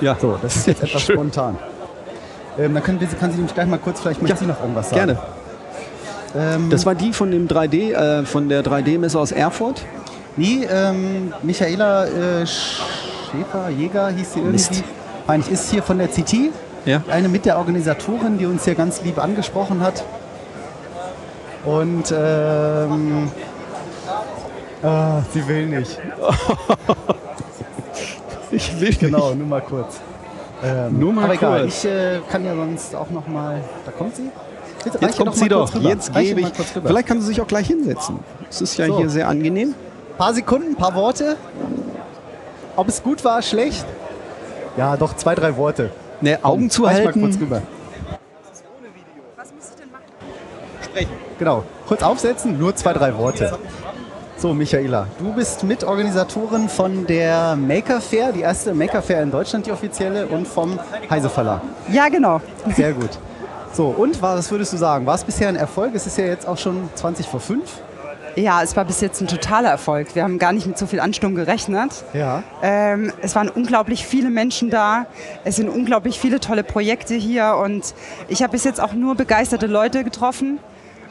B: Ja.
A: So, das ist jetzt etwas
B: Schön.
A: spontan. Ähm, dann können wir, kann sie nämlich gleich mal kurz, vielleicht möchte
B: Ja,
A: sie noch irgendwas sagen.
B: Gerne.
A: Ähm,
B: Das war die von dem 3D, äh, von der 3D-Messe aus Erfurt.
A: Nee, ähm, Michaela äh, Schäfer, Jäger hieß sie irgendwie.
B: Mist.
A: Eigentlich ist hier von der CT.
B: Ja.
A: Eine mit der Organisatorin, die uns hier ganz lieb angesprochen hat. Und ähm, ah, sie will nicht.
B: Ich will
A: Genau, nur mal kurz. Ähm,
B: Nur mal
A: aber egal,
B: kurz.
A: ich äh, kann ja sonst auch noch mal. Da kommt sie. Bitte,
B: Jetzt kommt sie doch. Jetzt gebe ich.
A: Vielleicht
B: Vielleicht kann sie sich auch gleich hinsetzen. Es ist ja
A: So.
B: hier sehr angenehm.
A: paar Sekunden, paar Worte. Ob es gut war, schlecht? Ja, doch zwei, drei Worte.
B: Ne, Augen zu
A: Reich mal kurz
B: halten.
A: rüber. Genau. Kurz aufsetzen, nur zwei, drei Worte. So, Michaela, du bist Mitorganisatorin von der Maker Fair, die erste Maker Fair in Deutschland, die offizielle, und vom Heise Verlag.
F: Ja, genau.
A: Sehr gut. So, und was würdest du sagen? War es bisher ein Erfolg? Es ist ja jetzt auch schon 20 vor 5.
F: Ja, es war bis jetzt ein totaler Erfolg. Wir haben gar nicht mit so viel Ansturm gerechnet.
A: Ja.
F: Ähm, es waren unglaublich viele Menschen da. Es sind unglaublich viele tolle Projekte hier und ich habe bis jetzt auch nur begeisterte Leute getroffen.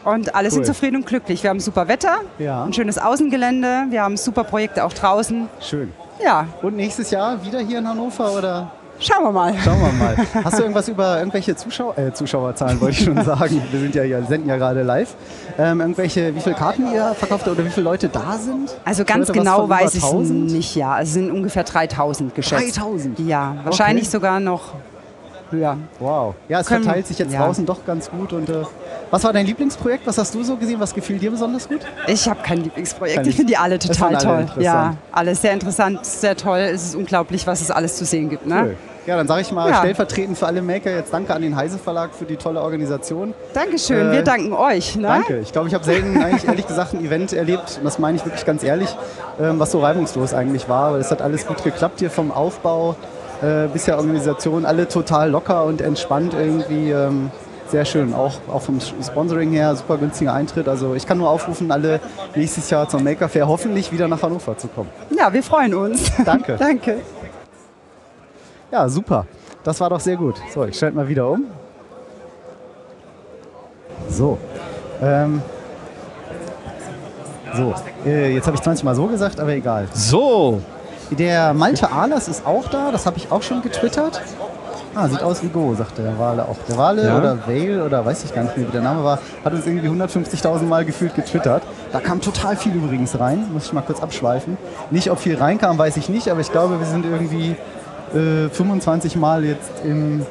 F: Und alle
A: Cool.
F: sind zufrieden und glücklich. Wir haben super Wetter,
A: Ja.
F: ein schönes Außengelände, wir haben super Projekte auch draußen.
A: Schön.
F: Ja,
A: Und nächstes Jahr wieder hier in Hannover oder?
F: Schauen wir mal.
A: Schauen wir mal. Hast du irgendwas über irgendwelche Zuschauer, äh, Zuschauerzahlen, wollte ich schon sagen. Wir sind ja hier, senden ja gerade live. Ähm, irgendwelche, wie viele Karten ihr verkauft oder wie viele Leute da sind?
F: Also ganz genau weiß ich es
A: 1000?
F: nicht, ja. Es sind ungefähr 3000 geschätzt.
A: 3000?
F: Ja, wahrscheinlich
A: Okay.
F: sogar noch höher.
A: Wow. Ja, es
F: Können-
A: verteilt sich jetzt
F: ja.
A: draußen doch ganz gut. Und, äh, was war dein Lieblingsprojekt? Was hast du so gesehen? Was gefiel dir besonders gut?
F: Ich habe kein Lieblingsprojekt.
A: Kein
F: Ich finde die alle total
A: alle
F: toll. Ja, alles sehr interessant, sehr toll. Es ist unglaublich, was es alles zu sehen gibt. Ne?
A: Cool. Ja, dann sage ich mal
F: Ja.
A: stellvertretend für alle Maker jetzt danke an den Heise Verlag für die tolle Organisation.
F: Dankeschön,
A: Äh,
F: wir danken euch. Ne?
A: Danke. Ich glaube, ich habe selten eigentlich ehrlich gesagt ein Event erlebt, und das meine ich wirklich ganz ehrlich, ähm, was so reibungslos eigentlich war. Weil es hat alles gut geklappt hier vom Aufbau äh, bis der Organisation. Alle total locker und entspannt irgendwie. Ähm, sehr schön. Auch, auch vom Sponsoring her super günstiger Eintritt. Also ich kann nur aufrufen, alle nächstes Jahr zum Maker Fair hoffentlich wieder nach Hannover zu kommen.
F: Ja, wir freuen uns.
A: Danke.
F: Danke.
A: Ja, super. Das war doch sehr gut. So, ich schalte mal wieder um. So. Ähm. So, äh, jetzt habe ich 20 Mal so gesagt, aber egal.
B: So,
A: Der Malte Ahlers ist auch da, das habe ich auch schon getwittert. Ah, sieht aus wie Go, sagt der Wale auch. Der Wale
B: Ja.
A: oder Vale oder weiß ich gar nicht mehr, wie der Name war, hat uns irgendwie 150.000 Mal gefühlt getwittert. Da kam total viel übrigens rein, muss ich mal kurz abschweifen. Nicht, ob viel reinkam, weiß ich nicht, aber ich glaube, wir sind irgendwie äh, 25 Mal jetzt im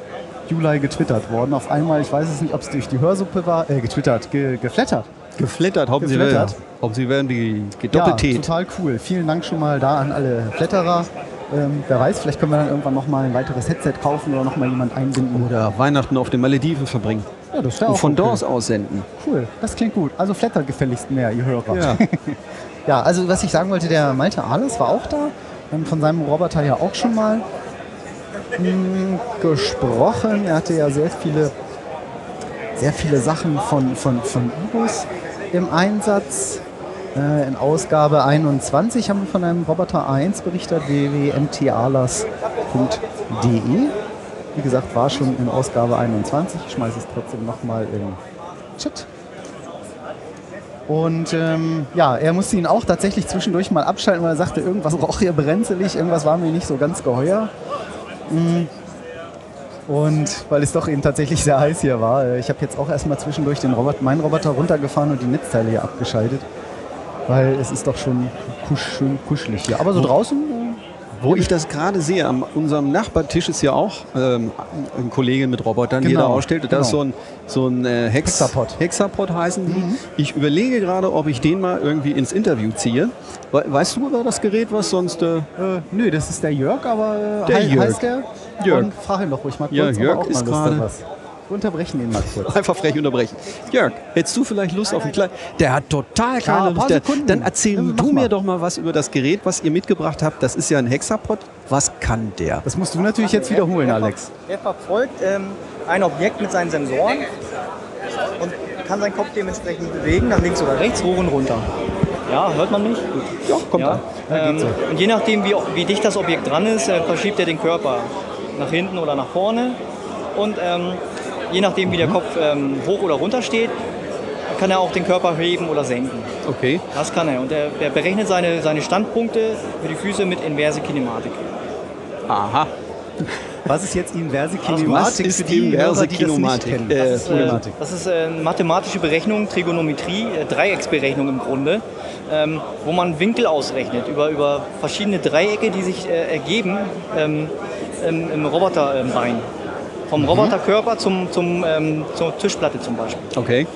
A: Juli getwittert worden. Auf einmal, ich weiß es nicht, ob es durch die Hörsuppe war, äh, getwittert, ge, geflattert.
B: Geflattert, hoffen Sie werden. Hoffen Sie werden die
A: Ja,
B: Doppeltät.
A: total cool. Vielen Dank schon mal da an alle Flatterer. Ähm, wer weiß, vielleicht können wir dann irgendwann nochmal ein weiteres Headset kaufen oder nochmal jemand einbinden.
B: Oder Weihnachten auf den Malediven verbringen.
A: Ja, das wäre
B: Und
A: auch
B: von
A: okay.
B: dort aus aussenden.
A: Cool, das klingt gut. Also flattert gefälligst mehr, ihr Hörer.
B: Ja.
A: Ja, also was ich sagen wollte, der Malte Ahles war auch da. Ähm, Von seinem Roboter ja auch schon mal mh, gesprochen. Er hatte ja sehr viele, sehr viele Sachen von, von, von Ibus im Einsatz. Äh, in Ausgabe 21 haben wir von einem Roboter A1 berichtet, www.mtalas.de. Wie gesagt, war schon in Ausgabe 21. Ich schmeiße es trotzdem nochmal im Chat. Und ähm, ja, er musste ihn auch tatsächlich zwischendurch mal abschalten, weil er sagte, irgendwas roch hier brenzelig, irgendwas war mir nicht so ganz geheuer. Mm. Und weil es doch eben tatsächlich sehr heiß hier war. äh, Ich habe jetzt auch erstmal zwischendurch den Robot, meinen Roboter runtergefahren und die Netzteile hier abgeschaltet. Weil es ist doch schon kusch, schön kuschelig hier. Aber so draußen,
B: Wo ich das gerade sehe, an unserem Nachbartisch ist ja auch ähm, ein Kollege mit Robotern, die er da
A: Genau,
B: ausstellt. Und da ist so
A: genau.
B: ein, so ein äh, Hex
A: Hexapod. Mhm.
B: Hexapod heißen die. Ich überlege gerade, ob ich den mal irgendwie ins Interview ziehe. We weißt du über das Gerät, was sonst... Äh,
A: äh, nö, das ist der Jörg, aber äh,
B: Der
A: hei-
B: Jörg.
A: heißt der?
B: Jörg.
A: Und frag ihn doch ruhig mal kurz,
B: Ja, Jörg ist gerade-
A: unterbrechen ihn mal kurz.
B: einfach frech unterbrechen. Jörg, hättest du vielleicht Lust auf ein kleines... Der hat total
A: Klar,
B: keine
A: ein paar
B: Lust. Der, dann erzähl
A: Ja,
B: du
A: mal.
B: mir doch mal was über das Gerät, was ihr mitgebracht habt. Das ist ja ein Hexapod. Was kann der?
A: Das musst du natürlich jetzt wiederholen, Alex.
G: Er verfolgt ähm, ein Objekt mit seinen Sensoren und kann seinen Kopf dementsprechend bewegen, nach links oder rechts, hoch und runter. Ja, hört man mich? Gut.
B: Ja, kommt
G: Ja.
B: an.
G: Ähm, und je nachdem, wie, wie dicht das Objekt dran ist, äh, verschiebt er den Körper nach hinten oder nach vorne. Und ähm, je nachdem, wie der Kopf ähm, hoch oder runter steht, kann er auch den Körper heben oder senken.
B: Okay.
G: Das kann er. Und er, er berechnet seine, seine Standpunkte für die Füße mit inverse Kinematik.
B: Aha.
A: Was ist jetzt inverse
B: Was
A: Kinematik
B: ist
A: für die
B: inverse
A: Hörer, die das
B: Kinematik?
A: nicht kennen?
B: Äh,
G: Das ist, äh,
A: Problematik.
G: das ist äh, mathematische Berechnung, Trigonometrie, äh, Dreiecksberechnung im Grunde, ähm, wo man Winkel ausrechnet über, über verschiedene Dreiecke, die sich äh, ergeben ähm, im, im Roboterbein. Vom Roboterkörper zum, zum, ähm, zur Tischplatte zum Beispiel.
B: Okay.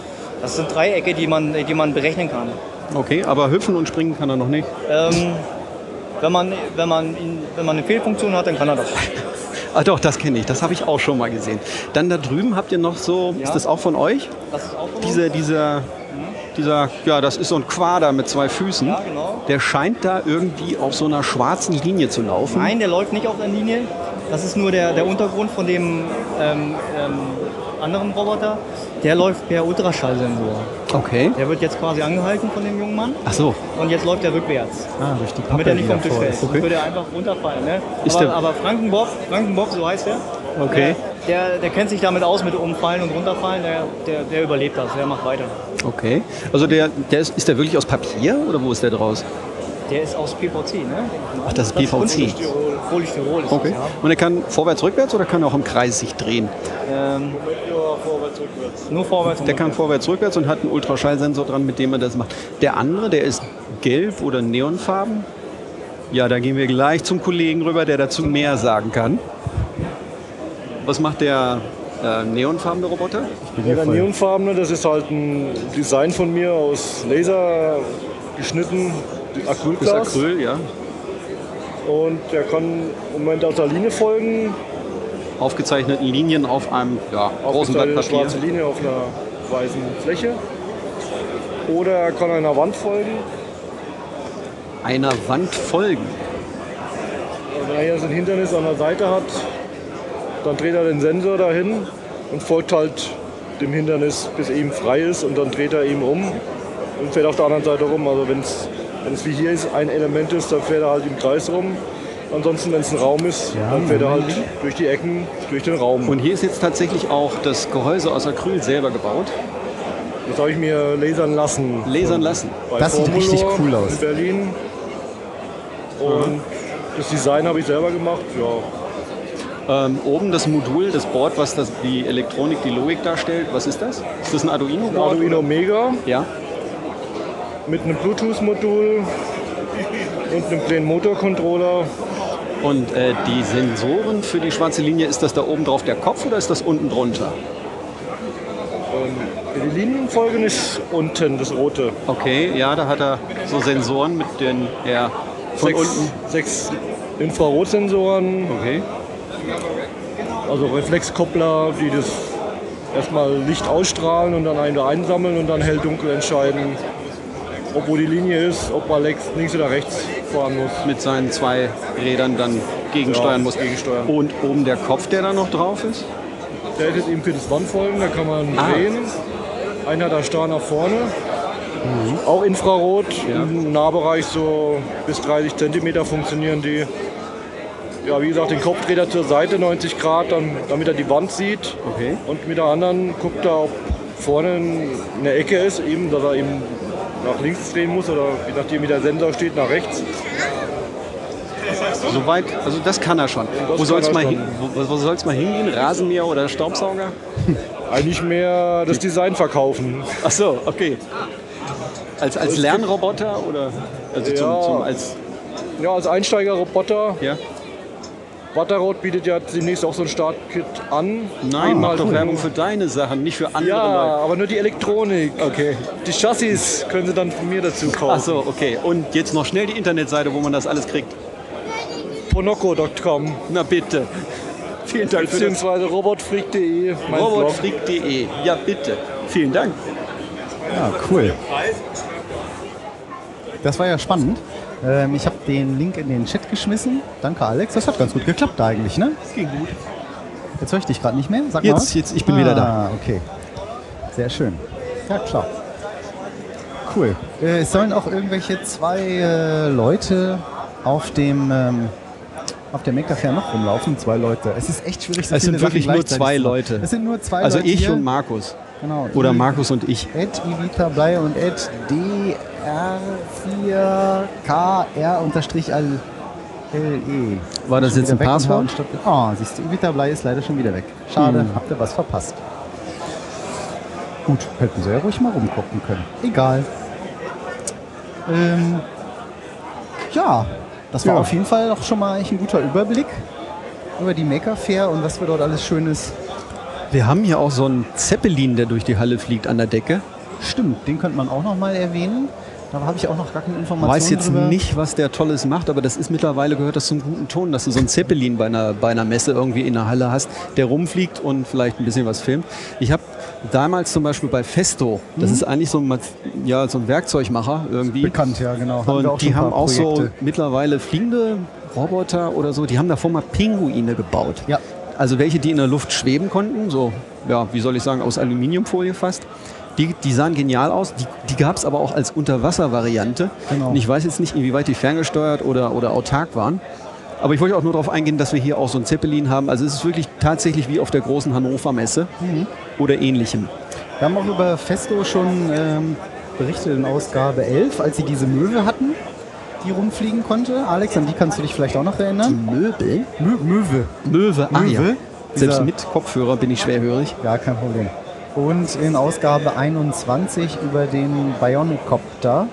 G: Das sind Dreiecke, die man, die man berechnen kann.
B: Okay, aber hüpfen und springen kann er noch nicht.
G: Ähm, wenn, man, wenn, man wenn man eine Fehlfunktion hat, dann kann er das.
B: Ah doch, das kenne ich. Das habe ich auch schon mal gesehen. Dann da drüben habt ihr noch so,
G: Ja.
B: ist das auch von euch?
G: Das ist auch von uns.
B: Diese, dieser, dieser, ja, das ist so ein Quader mit zwei Füßen.
G: Ja, genau.
B: Der scheint da irgendwie auf so einer schwarzen Linie zu laufen.
G: Nein, der läuft nicht auf der Linie. Das ist nur der, der Untergrund von dem ähm, ähm, anderen Roboter. Der läuft per Ultraschallsensor.
B: Okay.
G: Der wird jetzt quasi angehalten von dem jungen Mann
B: Ach so.
G: und jetzt läuft er rückwärts,
A: Ah, durch die
G: damit
A: Pappe,
G: er nicht vom Tisch fällt. Sonst würde er einfach runterfallen. Ne?
B: Ist
G: aber,
B: der-
G: aber Frankenbob, Frankenbob, so heißt er,
B: Okay.
G: der, der kennt sich damit aus mit Umfallen und Runterfallen. Der, der, der überlebt das, der macht weiter.
B: Okay. Also der, der ist, ist der wirklich aus Papier oder wo ist der draus?
G: Der ist aus PVC, ne?
B: Ach, das ist PVC.
G: Polystyrol, Polystyrol ist
B: Okay.
G: das, ja.
B: Und er kann vorwärts, rückwärts oder kann er auch im Kreis sich drehen?
G: Ähm, nur vorwärts und
B: Der kann
G: rückwärts.
B: vorwärts, rückwärts und hat einen Ultraschallsensor dran, mit dem er das macht. Der andere, der ist gelb oder neonfarben. Ja, da gehen wir gleich zum Kollegen rüber, der dazu mehr sagen kann. Was macht der äh, neonfarbene Roboter?
H: Ja, der Neonfarbene, das ist halt ein Design von mir aus Laser geschnitten,
B: Das
H: Acrylglas.
B: Acryl, ja.
H: Und der kann im Moment aus der Linie folgen,
B: Aufgezeichneten Linien auf einem ja, großen Blatt Papier.
H: schwarze Linie auf einer weißen Fläche. Oder er kann einer Wand folgen.
B: Einer Wand folgen.
H: Also wenn er hier so ein Hindernis an der Seite hat, dann dreht er den Sensor dahin und folgt halt dem Hindernis, bis er eben frei ist. Und dann dreht er eben um und fährt auf der anderen Seite rum. Also wenn es wenn es wie hier ist, ein Element ist, dann fährt er halt im Kreis rum. Ansonsten, wenn es ein Raum ist, dann fährt er halt durch die Ecken, durch den Raum.
B: Und hier ist jetzt tatsächlich auch das Gehäuse aus Acryl selber gebaut.
H: Das habe ich mir lasern lassen.
B: Lasern lassen.
H: Bei
A: Das sieht
H: Formulor
A: richtig cool aus.
H: In Berlin. Und das Design habe ich selber gemacht. Ja,
B: Ähm, oben das Modul, das Board, was das, die Elektronik, die Logik darstellt. Was ist das? Ist das ein Arduino?
H: ein Arduino Mega
B: Ja.
H: Mit einem Bluetooth-Modul und einem kleinen Motorcontroller.
B: Und äh, die Sensoren für die schwarze Linie, ist das da oben drauf der Kopf oder ist das unten drunter?
H: Die Linienfolge ist unten, das rote.
B: Okay, ja, da hat er so Sensoren, mit denen er von
H: Sechs,
B: unten.
H: sechs Infrarotsensoren,
B: Okay.
H: also Reflexkoppler, die das erstmal Licht ausstrahlen und dann einen wieder einsammeln und dann hell-dunkel entscheiden, ob wo die Linie ist, ob man links, oder rechts fahren muss.
B: Mit seinen zwei Rädern dann gegensteuern
H: Ja,
B: muss.
H: gegensteuern.
B: Und oben der Kopf, der da noch drauf ist?
H: Der ist jetzt eben für das Wandfolgen, da kann man
B: Ah.
H: drehen. Einer da starr nach vorne. Auch Infrarot, im Nahbereich so bis 30 cm funktionieren die. Ja, wie gesagt, den Kopf dreht er zur Seite 90 Grad, dann, damit er die Wand sieht.
B: Okay.
H: Und mit der anderen guckt er, ob vorne eine Ecke ist, eben, dass er eben nach links drehen muss oder je nachdem wie der Sensor steht, nach rechts.
B: Soweit, also das kann er schon.
H: das
B: Wo soll es mal, hin, wo, wo soll's mal hingehen? Rasenmäher oder Staubsauger?
H: Eigentlich mehr das Design verkaufen.
B: Ach so, okay. Als, als Lernroboter oder also zum,
H: Ja.
B: zum, als
H: Ja, als Einsteigerroboter
B: ja?
H: Watterrot bietet ja demnächst auch so ein Startkit an.
B: Nein, mach doch Werbung für deine Sachen, nicht für andere
H: Ja,
B: Leute.
H: aber nur die Elektronik.
B: Okay.
H: Die Chassis können Sie dann von mir dazu kaufen.
B: Ach so, okay. Und jetzt noch schnell die Internetseite, wo man das alles kriegt.
H: Ponoco.com
B: Na bitte. Vielen Dank für das.
H: beziehungsweise robotfreak.de.
B: Robotfreak.de. Ja, bitte. Vielen Dank.
A: Ja, cool. Das war ja spannend. Ähm, ich habe den Link in den Chat geschmissen. Danke, Alex. Das hat ganz gut geklappt eigentlich, ne?
B: Ging gut.
A: Jetzt höre ich dich gerade nicht mehr. Sag
B: Jetzt,
A: mal was.
B: jetzt, ich bin
A: ah,
B: wieder da.
A: okay. Sehr schön. Ja, klar. Cool. Äh, es sollen auch irgendwelche zwei äh, Leute auf dem ähm, auf der Maker Fair noch rumlaufen. Zwei Leute. Es ist echt schwierig. So
B: Es sind wirklich nur zwei. Leute.
A: Es sind nur zwei
B: Also
A: Leute.
B: ich
A: hier.
B: und Markus.
A: Genau.
B: Oder Markus und ich.
A: Ed Ivita Blei und Ed DR4KR unterstrich LE.
B: War das jetzt ein Passwort?
A: Oh, siehst du, Ivita Blei ist leider schon wieder weg. Schade,
B: Hm.
A: habt ihr was verpasst. Gut, hätten sie ja ruhig mal rumgucken können. Egal. Ähm, ja, das war
H: Ja.
A: auf jeden Fall auch schon mal ein guter Überblick über die Maker Fair und was wir dort alles Schönes
B: Wir haben hier auch so einen Zeppelin, der durch die Halle fliegt an der Decke.
A: Stimmt, den könnte man auch noch mal erwähnen. Da habe ich auch noch gar keine
B: Ich
A: Informationen
B: weiß jetzt
A: drüber.
B: nicht, was der Tolles macht, aber das ist mittlerweile gehört das zum guten Ton, dass du so einen Zeppelin bei einer, bei einer Messe irgendwie in der Halle hast, der rumfliegt und vielleicht ein bisschen was filmt. Ich habe damals zum Beispiel bei Festo, das ist eigentlich so ein, ja, so ein Werkzeugmacher irgendwie.
A: Bekannt, ja, genau. Haben
B: Und die haben auch so
A: Projekte.
B: mittlerweile fliegende Roboter oder so, die haben davor mal Pinguine gebaut.
A: Ja.
B: Also welche, die in der Luft schweben konnten, so, ja, wie soll ich sagen, aus Aluminiumfolie fast. Die, die sahen genial aus. Die, die gab es aber auch als Unterwasser-Variante.
A: Genau.
B: Und ich weiß jetzt nicht, inwieweit die ferngesteuert oder, oder autark waren. Aber ich wollte auch nur darauf eingehen, dass wir hier auch so ein Zeppelin haben. Also es ist wirklich tatsächlich wie auf der großen Hannover Messe
A: Mhm.
B: oder ähnlichem.
A: Wir haben auch über Festo schon ähm, berichtet in Ausgabe 11, als sie diese Möwe hatten, die rumfliegen konnte. Alex, an die kannst du dich vielleicht auch noch erinnern.
B: Möbel?
A: Mö Möwe.
B: Möwe, ah ja.
A: Möwe.
B: Selbst
A: Dieser-
B: mit Kopfhörer bin ich schwerhörig.
A: Ja, kein Problem. Und in Ausgabe 21 über den Bionicopter.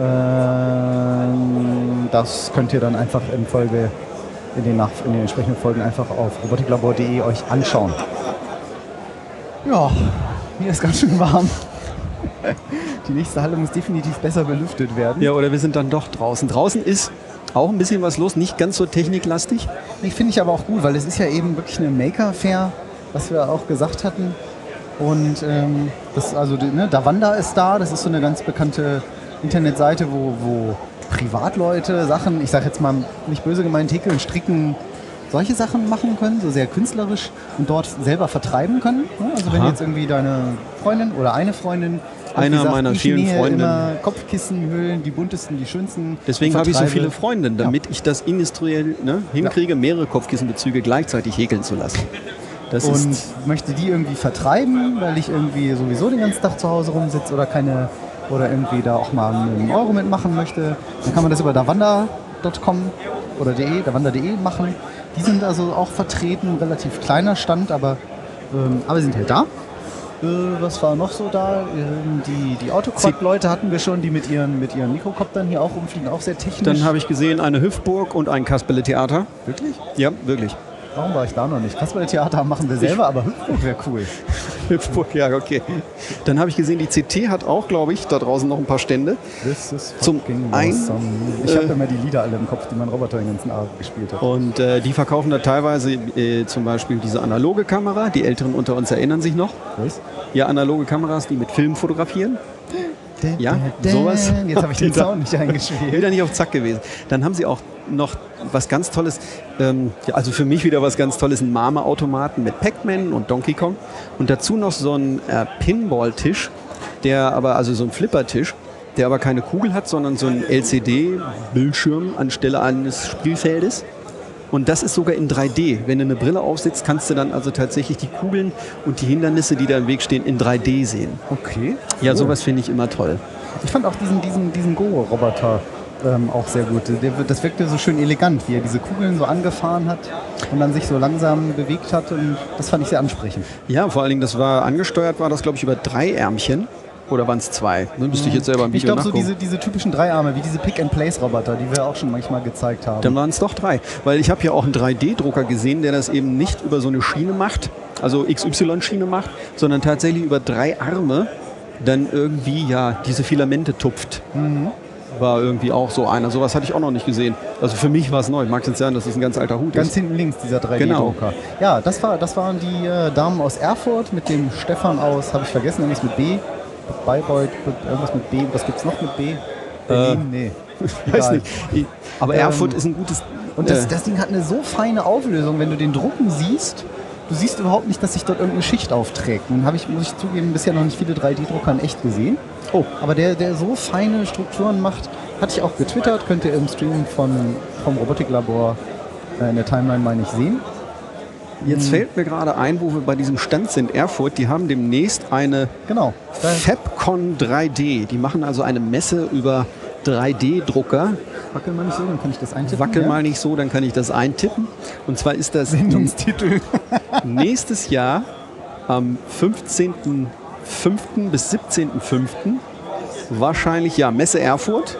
A: Ähm, das könnt ihr dann einfach in Folge, in den, nach, in den entsprechenden Folgen einfach auf robotiklabor.de euch anschauen. Ja, mir ist ganz schön warm. Die nächste Halle muss definitiv besser belüftet werden.
B: Ja, oder wir sind dann doch draußen. Draußen ist auch ein bisschen was los, nicht ganz so techniklastig.
A: Die finde ich aber auch gut, weil es ist ja eben wirklich eine Maker-Fair, was wir auch gesagt hatten. Und ähm, das, also, ne, Davanda ist da, das ist so eine ganz bekannte Internetseite, wo, wo Privatleute Sachen, ich sage jetzt mal nicht böse gemeint, häkeln, stricken, solche Sachen machen können, so sehr künstlerisch und dort selber vertreiben können. Ne? Also wenn
B: Aha.
A: jetzt irgendwie deine Freundin oder eine Freundin
B: Einer
A: irgendwie
B: meiner
A: ich
B: vielen
A: immer Kopfkissenhöhlen, die buntesten, die schönsten.
B: Deswegen habe ich so viele Freundinnen, damit ich das industriell ne, hinkriege, mehrere Kopfkissenbezüge gleichzeitig häkeln zu lassen. Das
A: und
B: ist
A: möchte die irgendwie vertreiben, weil ich irgendwie sowieso den ganzen Tag zu Hause rumsitze oder keine oder irgendwie da auch mal einen Euro mitmachen möchte, dann kann man das über davanda.com oder de, davanda.de machen. Die sind also auch vertreten, relativ kleiner Stand, aber, ähm, aber sind halt da. Äh, was war noch so da? Ähm, die die Autoquad-Leute hatten wir schon, die mit ihren, mit ihren Mikrokoptern hier auch rumfliegen, auch sehr technisch.
B: dann habe ich gesehen eine Hüpfburg und ein Kasperle-Theater.
A: Wirklich?
B: Ja, wirklich.
A: Warum war ich da noch nicht? Kasperle-Theater machen wir selber, aber Hüpfburg wäre cool.
B: Hüpfburg, ja, okay. Dann habe ich gesehen, die CT hat auch, glaube ich, da draußen noch ein paar Stände.
A: This is
B: Zum einen,
A: awesome. Ich habe
B: äh,
A: immer die Lieder alle im Kopf, die mein Roboter den ganzen Abend gespielt hat.
B: Und äh, die verkaufen da teilweise äh, zum Beispiel diese analoge Kamera. Die Älteren unter uns erinnern sich noch.
A: Was?
B: Ja, analoge Kameras, die mit Film fotografieren. Ja, sowas.
A: Jetzt habe ich den Sound nicht eingespielt.
B: Wieder nicht auf Zack gewesen. Dann haben sie auch noch was ganz Tolles, ähm, ja, also für mich wieder was ganz Tolles, einen Mama-Automaten mit Pac-Man und Donkey Kong. Und dazu noch so einen äh, Pinball-Tisch, der aber, also so ein Flipper-Tisch, der aber keine Kugel hat, sondern so einen LCD-Bildschirm anstelle eines Spielfeldes. Und das ist sogar in 3D. Wenn du eine Brille aufsetzt, kannst du dann also tatsächlich die Kugeln und die Hindernisse, die da im Weg stehen, in 3D sehen.
A: Okay.
B: Ja,
A: cool.
B: sowas finde ich immer toll.
A: Ich fand auch diesen, diesen, diesen Go-Roboter ähm, auch sehr gut. Der, das wirkte so schön elegant, wie er diese Kugeln so angefahren hat und dann sich so langsam bewegt hat. Und das fand ich sehr ansprechend.
B: Ja, vor allen Dingen, das war angesteuert, war das glaube ich über drei Ärmchen. Oder waren es zwei? Dann müsste ich jetzt selber
A: Ich
B: Video
A: glaube, so diese, diese typischen Dreiarme, wie diese Pick-and-Place-Roboter, die wir auch schon manchmal gezeigt haben.
B: Dann waren es doch drei. Weil ich habe ja auch einen 3D-Drucker gesehen, der das eben nicht über so eine Schiene macht, also XY-Schiene macht, sondern tatsächlich über drei Arme dann irgendwie ja diese Filamente tupft. War irgendwie auch so einer. Sowas hatte ich auch noch nicht gesehen. Also für mich war es neu. Mag jetzt sein, dass es ein ganz alter Hut
A: Ganz
B: ist.
A: hinten links, dieser 3D-Drucker.
B: Genau.
A: Ja, das, war, das waren die äh, Damen aus Erfurt mit dem Stefan aus, habe ich vergessen, irgendwas mit B. Bayreuth, irgendwas mit B. Was gibt's noch mit B? Berlin? nee.
B: Weiß nicht. Ich- Aber
A: Ähm,
B: Erfurt ist ein gutes.
A: Und das,
B: äh,
A: das Ding hat eine so feine Auflösung, wenn du den drucken siehst. Du siehst überhaupt nicht, dass sich dort irgendeine Schicht aufträgt. Nun habe ich, muss ich zugeben, bisher noch nicht viele 3D-Drucker in echt gesehen.
B: Oh.
A: Aber der, der so feine Strukturen macht, hatte ich auch getwittert, könnt ihr im Stream von, vom Robotiklabor äh, in der Timeline mal nicht sehen.
B: Jetzt fällt mir gerade ein, wo wir bei diesem Stand sind, Erfurt, die haben demnächst eine
A: Genau.
B: Fabcon 3D. Die machen also eine Messe über 3D-Drucker.
A: wackel mal nicht so, dann kann ich das eintippen.
B: Wackel
A: ja?
B: mal nicht so, dann kann ich das eintippen. Und zwar ist das
A: Sendungstitel.
B: nächstes Jahr am 15.05. bis 17.05. wahrscheinlich ja Messe Erfurt.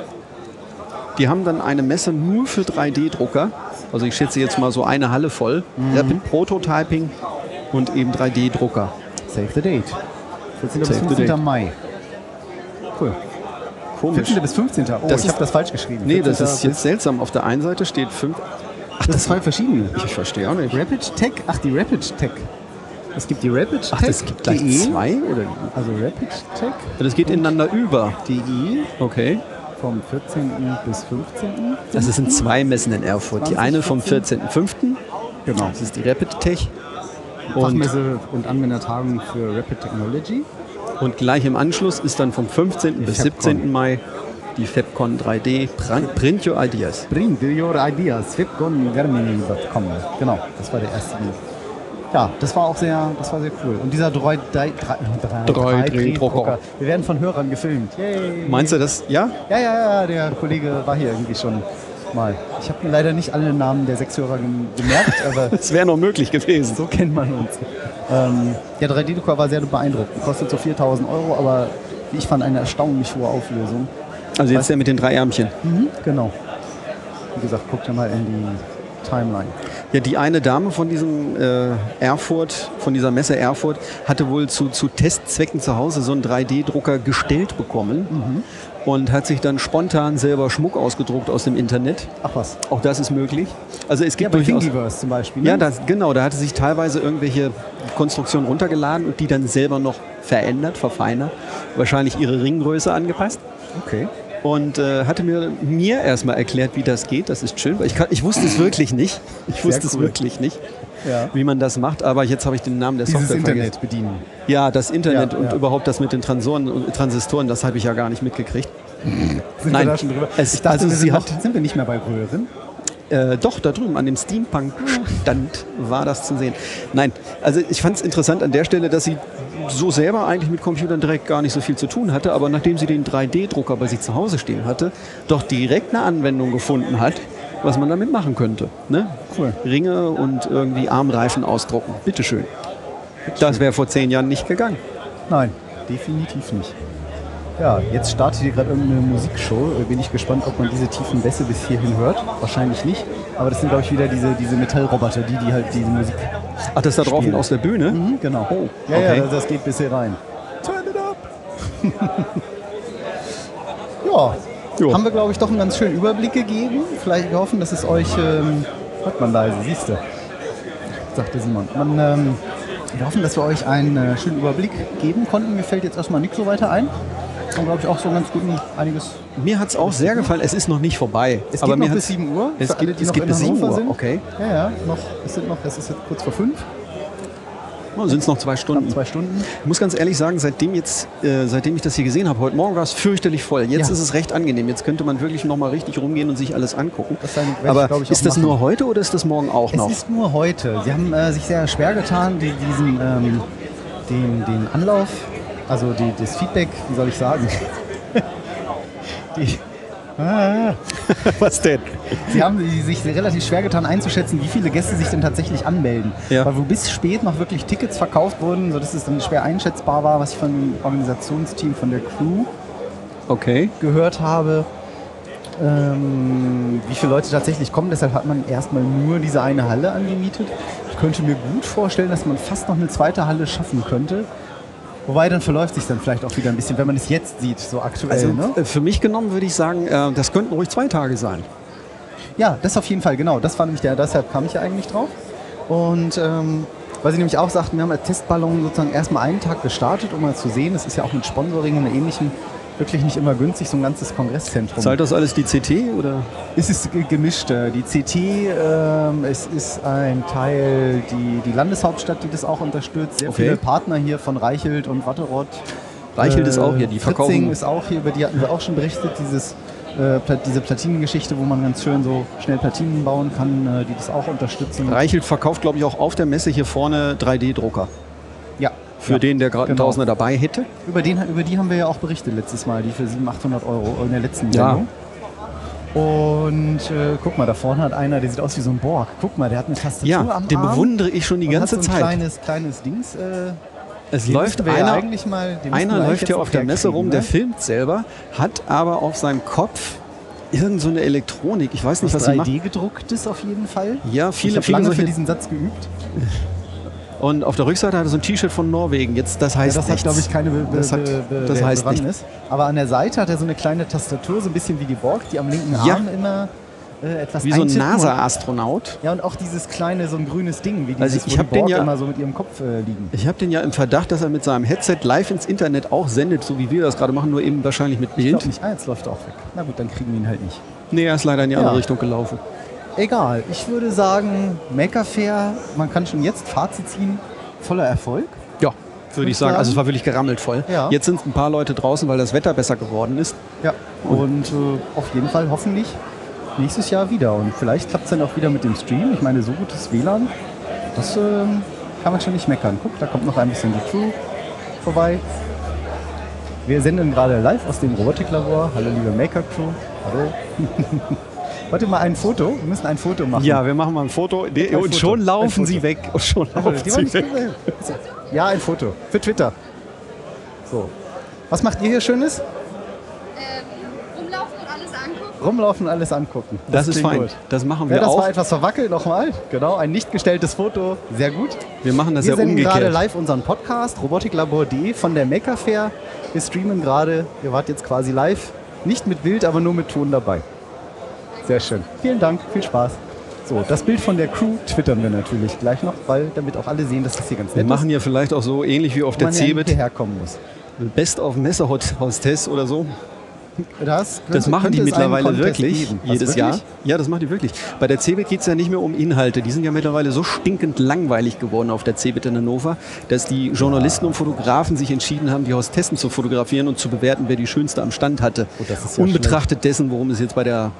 B: Die haben dann eine Messe nur für 3D-Drucker. Also ich schätze jetzt mal so eine Halle voll. Rapid Prototyping und eben 3D-Drucker.
A: Save the date. 14. bis
B: Save the
A: 15.
B: date.
A: Mai. Cool.
B: Komisch.
A: 14. bis 15. Oh,
B: Das
A: ich habe das falsch geschrieben.
B: Nee, das
A: 14.
B: ist jetzt seltsam. Auf der einen Seite steht 5.
A: Ach, das ist zwei verschiedene.
B: Ich verstehe auch nicht.
A: Rapid Tech? Ach, die Rapid Tech. Es gibt die Rapid
B: Ach, das gibt gleich
A: Tech.de.
B: zwei? Oder?
A: Also Rapid Tech.
B: Das geht ineinander über.
A: DE
B: Okay.
A: Vom 14. bis 15.
B: Das sind zwei Messen in Erfurt. Die eine vom 14.05.
A: Genau.
B: Das ist die Rapid Tech. Und,
A: Fachmesse und Anwendertagung für Rapid Technology.
B: und gleich im Anschluss ist dann vom 15. bis
A: Fabcon.
B: 17. Mai die Fabcon 3D Pran- Print Your Ideas.
A: Bring your ideas. Fitgongermany.com. Genau, das war der erste Ja, das war auch sehr, das war sehr cool. Und dieser 3
B: 3D-Drucker.
A: Wir werden von Hörern gefilmt. Yay.
B: Meinst du das? Ja?
A: Ja, ja, ja, der Kollege war hier irgendwie schon mal. Ich habe leider nicht alle Namen der sechs Hörer gem- gemerkt, aber
B: Das wäre noch möglich gewesen.
A: so kennt man uns. Ähm, der 3D-Drucker war sehr beeindruckend. Kostet so 4000 Euro, aber ich fand eine erstaunlich hohe Auflösung.
B: Also jetzt der mit den drei Ärmchen.
A: Mhm, genau. Wie gesagt, guckt ja mal in die Timeline.
B: Ja, die eine Dame von diesem äh, Erfurt, von dieser Messe Erfurt, hatte wohl zu, zu Testzwecken zu Hause so einen 3D-Drucker gestellt bekommen und hat sich dann spontan selber Schmuck ausgedruckt aus dem Internet.
A: Ach was.
B: Auch das ist möglich. Also es
A: Ja,
B: gibt
A: bei
B: durchaus.
A: Thingiverse zum Beispiel. Ne?
B: Ja, das, genau, da hatte sich teilweise irgendwelche Konstruktionen runtergeladen und die dann selber noch verändert, verfeinert, wahrscheinlich ihre Ringgröße angepasst.
A: Okay.
B: Und äh, hatte mir, mir erstmal erklärt, wie das geht. Das ist schön, weil ich, kann, ich wusste es wirklich nicht. Ich wusste es
A: cool.
B: wirklich nicht,
A: Ja.
B: wie man das macht. Aber jetzt habe ich den Namen der
A: Dieses
B: Software
A: Internet
B: vergessen.
A: bedienen.
B: Ja, das Internet
A: Ja,
B: und
A: ja.
B: überhaupt das mit den Transoren, und Transistoren, das habe ich ja gar nicht mitgekriegt.
A: Sind
B: Nein.
A: wir da schon drüber?
B: Es-
A: dachte,
B: also sie
A: sind,
B: hat-
A: sind wir nicht mehr bei Röhren.
B: Äh, doch, da drüben an dem Steampunk-Stand war das zu sehen. Nein, also ich fand es interessant an der Stelle, dass sie so selber eigentlich mit Computern direkt gar nicht so viel zu tun hatte, aber nachdem sie den 3D-Drucker bei sich zu Hause stehen hatte, doch direkt eine Anwendung gefunden hat, was man damit machen könnte. Ne?
A: Cool.
B: Ringe und irgendwie Armreifen ausdrucken. Bitteschön. Das wäre vor zehn Jahren nicht gegangen.
A: Nein, definitiv nicht. Ja, jetzt startet hier gerade irgendeine Musikshow. Äh, Bin ich gespannt, ob man diese tiefen Bässe bis hierhin hört. Wahrscheinlich nicht. Aber das sind, glaube ich, wieder diese, diese Metallroboter, die, die halt diese Musik.
B: Ach, das da draußen
A: Spielen.
B: aus der Bühne?
A: Mhm, genau.
B: Oh,
A: ja,
B: okay.
A: ja, das geht bis hier rein. Turn it up! ja,
B: Jo.
A: haben wir, glaube ich, doch einen ganz schönen Überblick gegeben. Vielleicht wir hoffen, dass es euch. Ähm, hört man leise, siehst du. Sagte Simon. Man, ähm, wir hoffen, dass wir euch einen äh, schönen Überblick geben konnten. Mir fällt jetzt erstmal nichts so weiter ein. Haben, glaube ich, auch so ganz guten, einiges.
B: Mir hat es auch sehr gefallen. Es ist noch nicht vorbei.
A: Es
B: aber
A: geht noch bis 7 Uhr.
B: Es geht, es geht bis 7
A: Hannover
B: Uhr.
A: sind.
B: Okay.
A: Ja, ja, noch, es sind noch, es ist jetzt kurz vor 5,
B: Oh, sind es noch zwei Stunden.
A: zwei Stunden.
B: Ich muss ganz ehrlich sagen, seitdem, jetzt, äh, seitdem ich das hier gesehen habe, heute Morgen war es fürchterlich voll. Jetzt
A: Ja.
B: ist es recht angenehm. Jetzt könnte man wirklich noch mal richtig rumgehen und sich alles angucken.
A: Ich,
B: Aber
A: glaube ich,
B: ist das
A: machen.
B: nur heute oder ist das morgen auch
A: Es
B: noch?
A: ist nur heute. Sie haben äh, sich sehr schwer getan, die, diesen, ähm, den, den Anlauf, also die, das Feedback, wie soll ich sagen? die, ah,
B: Was denn?
A: sie haben sich relativ schwer getan einzuschätzen, wie viele Gäste sich denn tatsächlich anmelden.
B: Ja.
A: Weil wo bis spät noch wirklich Tickets verkauft wurden, sodass es dann schwer einschätzbar war, was ich von dem Organisationsteam, von der Crew
B: Okay.
A: gehört habe, ähm, wie viele Leute tatsächlich kommen. Deshalb hat man erstmal nur diese eine Halle angemietet. Ich könnte mir gut vorstellen, dass man fast noch eine zweite Halle schaffen könnte. Wobei dann verläuft sich dann vielleicht auch wieder ein bisschen, wenn man es jetzt sieht, so aktuell.
B: Also
A: ne?
B: äh, für mich genommen würde ich sagen, äh, das könnten ruhig zwei Tage sein.
A: Ja, das auf jeden Fall, genau. Das war nämlich der, deshalb kam ich ja eigentlich drauf. Und ähm, weil sie nämlich auch sagten, wir haben als Testballon sozusagen erstmal einen Tag gestartet, um mal zu sehen, das ist ja auch mit Sponsoring und Ähnlichem wirklich nicht immer günstig, so ein ganzes Kongresszentrum.
B: Zahlt das alles die CT oder?
A: Es ist ge- gemischt. äh, Die CT, ähm, es ist ein Teil, die, die Landeshauptstadt, die das auch unterstützt. Sehr
B: Okay.
A: viele Partner hier von Reichelt und Watterott.
B: Reichelt ist auch hier, die
A: Fritzing
B: verkaufen.
A: ist auch hier, über die hatten wir auch schon berichtet. Dieses, äh, diese Platinengeschichte, wo man ganz schön so schnell Platinen bauen kann, äh, die das auch unterstützen.
B: Reichelt verkauft, glaube ich, auch auf der Messe hier vorne 3D-Drucker.
A: Ja.
B: Für
A: ja.
B: den, der gerade einen
A: Genau.
B: Tausender dabei hätte.
A: Über, den, über die haben wir ja auch berichtet letztes Mal, die für 700, 800 Euro in der letzten
B: Ja.
A: Sendung. Und äh, guck mal, da vorne hat einer, der sieht aus wie so ein Borg. Guck mal, der hat eine Tastatur
B: Ja,
A: am
B: den
A: Arm.
B: bewundere ich schon die ganze
A: so ein
B: Zeit.
A: kleines, kleines Dings. Äh,
B: Es
A: den
B: läuft
A: ja
B: einer,
A: eigentlich mal, den
B: einer läuft ja auf der Messe rum, der
A: herkriegen,
B: filmt selber, hat aber auf seinem Kopf irgend so eine Elektronik. Ich weiß
A: ne?
B: nicht,
A: Was
B: was sie macht.
A: 3D gedrucktes auf jeden Fall.
B: Ja,
A: ich
B: viele,
A: habe
B: viele
A: lange für
B: solche.
A: diesen Satz geübt.
B: Und auf der Rückseite hat er so ein T-Shirt von Norwegen. Jetzt, das
A: Ja,
B: heißt
A: das hat,
B: nichts.
A: glaube ich, keine Be
B: Das hat-
A: Be Be
B: das heißt
A: Bewandtnis. Aber an der Seite hat er so eine kleine Tastatur, so ein bisschen wie die Borg, die am linken
B: Ja.
A: Arm immer äh, etwas
B: Wie so ein NASA-Astronaut.
A: Ja, und auch dieses kleine, so ein grünes Ding, wie
B: Also
A: dieses,
B: ich
A: wo
B: hab
A: die
B: den
A: Borg
B: ja-
A: immer so mit ihrem Kopf äh, liegen.
B: Ich habe den ja im Verdacht, dass er mit seinem Headset live ins Internet auch sendet, so wie wir das gerade machen, nur eben wahrscheinlich mit
A: Ich
B: Bild.
A: glaube nicht. Ah, jetzt läuft er auch weg. Na gut, dann kriegen wir ihn halt nicht.
B: Nee, er ist leider in die
A: Ja.
B: andere Richtung gelaufen.
A: Egal. Ich würde sagen, Maker Fair, man kann schon jetzt Fazit ziehen, voller Erfolg.
B: Ja, würde ich sagen. Also es war wirklich gerammelt voll.
A: Ja.
B: Jetzt sind ein paar Leute draußen, weil das Wetter besser geworden ist.
A: Ja. Und äh, auf jeden Fall hoffentlich nächstes Jahr wieder. Und vielleicht klappt es dann auch wieder mit dem Stream. Ich meine, so gutes WLAN, das ähm, kann man schon nicht meckern. Guck, da kommt noch ein bisschen die Crew vorbei. Wir senden gerade live aus dem Robotiklabor. Hallo liebe Maker Crew. Hallo. Warte mal ein Foto. Wir müssen ein Foto machen.
B: Ja, wir machen mal ein Foto.
A: Ein
B: und
A: Foto.
B: schon laufen sie weg. Und schon laufen sie weg.
A: Ja, ein Foto. Für Twitter. So. Was macht ihr hier Schönes?
I: rumlaufen und alles angucken.
A: Rumlaufen, alles angucken.
B: Das ist fein.
A: gut.
B: Das machen
A: Ja,
B: wir
A: das
B: auch.
A: war etwas verwackelt nochmal. Genau, ein nicht gestelltes Foto. Sehr gut.
B: Wir machen das
A: Wir
B: ja
A: senden gerade
B: umgekehrt.
A: live unseren Podcast robotiklabor.de von der Maker Fair. Wir streamen gerade. Ihr wart jetzt quasi live. Nicht mit Bild, aber nur mit Ton dabei. Sehr schön. Vielen Dank, viel Spaß. So, das Bild von der Crew twittern wir natürlich gleich noch, weil damit auch alle sehen, dass das hier ganz
B: Wir
A: nett
B: machen ja vielleicht auch so ähnlich wie auf
A: ist.
B: der
A: ja
B: CeBIT.
A: hierher kommen muss.
B: Best of Messehostess oder so.
A: Das,
B: Das
A: könnte-
B: machen die mittlerweile wirklich jedes
A: wirklich?
B: Jahr. Ja, das machen die wirklich. Bei der CeBIT geht es ja nicht mehr um Inhalte. Die sind ja mittlerweile so stinkend langweilig geworden auf der CeBIT in Hannover, dass die Journalisten und Fotografen sich entschieden haben, die Hostessen zu fotografieren und zu bewerten, wer die schönste am Stand hatte.
A: Oh, das ja
B: Unbetrachtet dessen, worum es jetzt bei, der,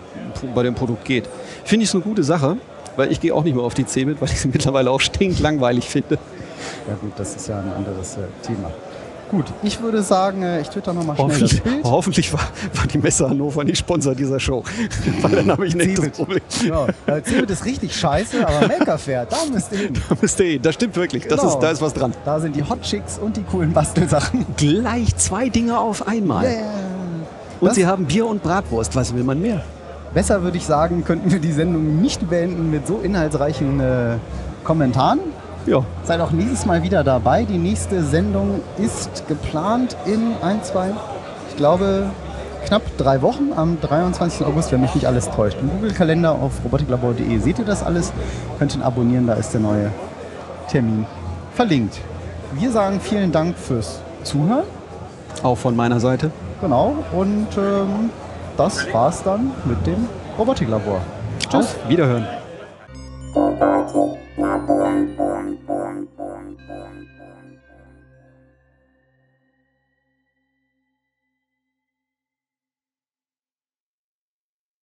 B: bei dem Produkt geht. Finde ich es eine gute Sache, weil ich gehe auch nicht mehr auf die CeBIT, weil ich sie mittlerweile auch stinklangweilig finde.
A: Ja gut, das ist ja ein anderes äh, Thema. Gut, ich würde sagen, äh, ich twitter nochmal schnell das
B: Hoffentlich,
A: Bild.
B: hoffentlich war, war die Messe Hannover nicht Sponsor dieser Show. weil dann habe ich ein echtes. Problem.
A: Ja, äh, Cebit ist richtig scheiße, aber Maker Fair, da müsst ihr hin.
B: Da müsst ihr hin. Das stimmt wirklich. Das
A: Genau.
B: ist, da ist was dran.
A: Da sind die Hot Chicks und die coolen Bastelsachen.
B: Gleich zwei Dinge auf einmal.
A: Yeah.
B: Und
A: Das-
B: sie haben Bier und Bratwurst. Was will man mehr?
A: Besser würde ich sagen, könnten wir die Sendung nicht beenden mit so inhaltsreichen äh, Kommentaren.
B: Ja.
A: Seid auch nächstes Mal wieder dabei. Die nächste Sendung ist geplant in ein, zwei, ich glaube, knapp drei Wochen am 23. August, wenn mich nicht alles täuscht. Im Google-Kalender auf robotiklabor.de seht ihr das alles. Könnt ihn abonnieren, da ist der neue Termin verlinkt. Wir sagen vielen Dank fürs Zuhören.
B: Auch von meiner Seite.
A: Genau. Und ähm, das war's dann mit dem Robotiklabor. Tschüss.
B: Auf Wiederhören. Bye bye bye bye.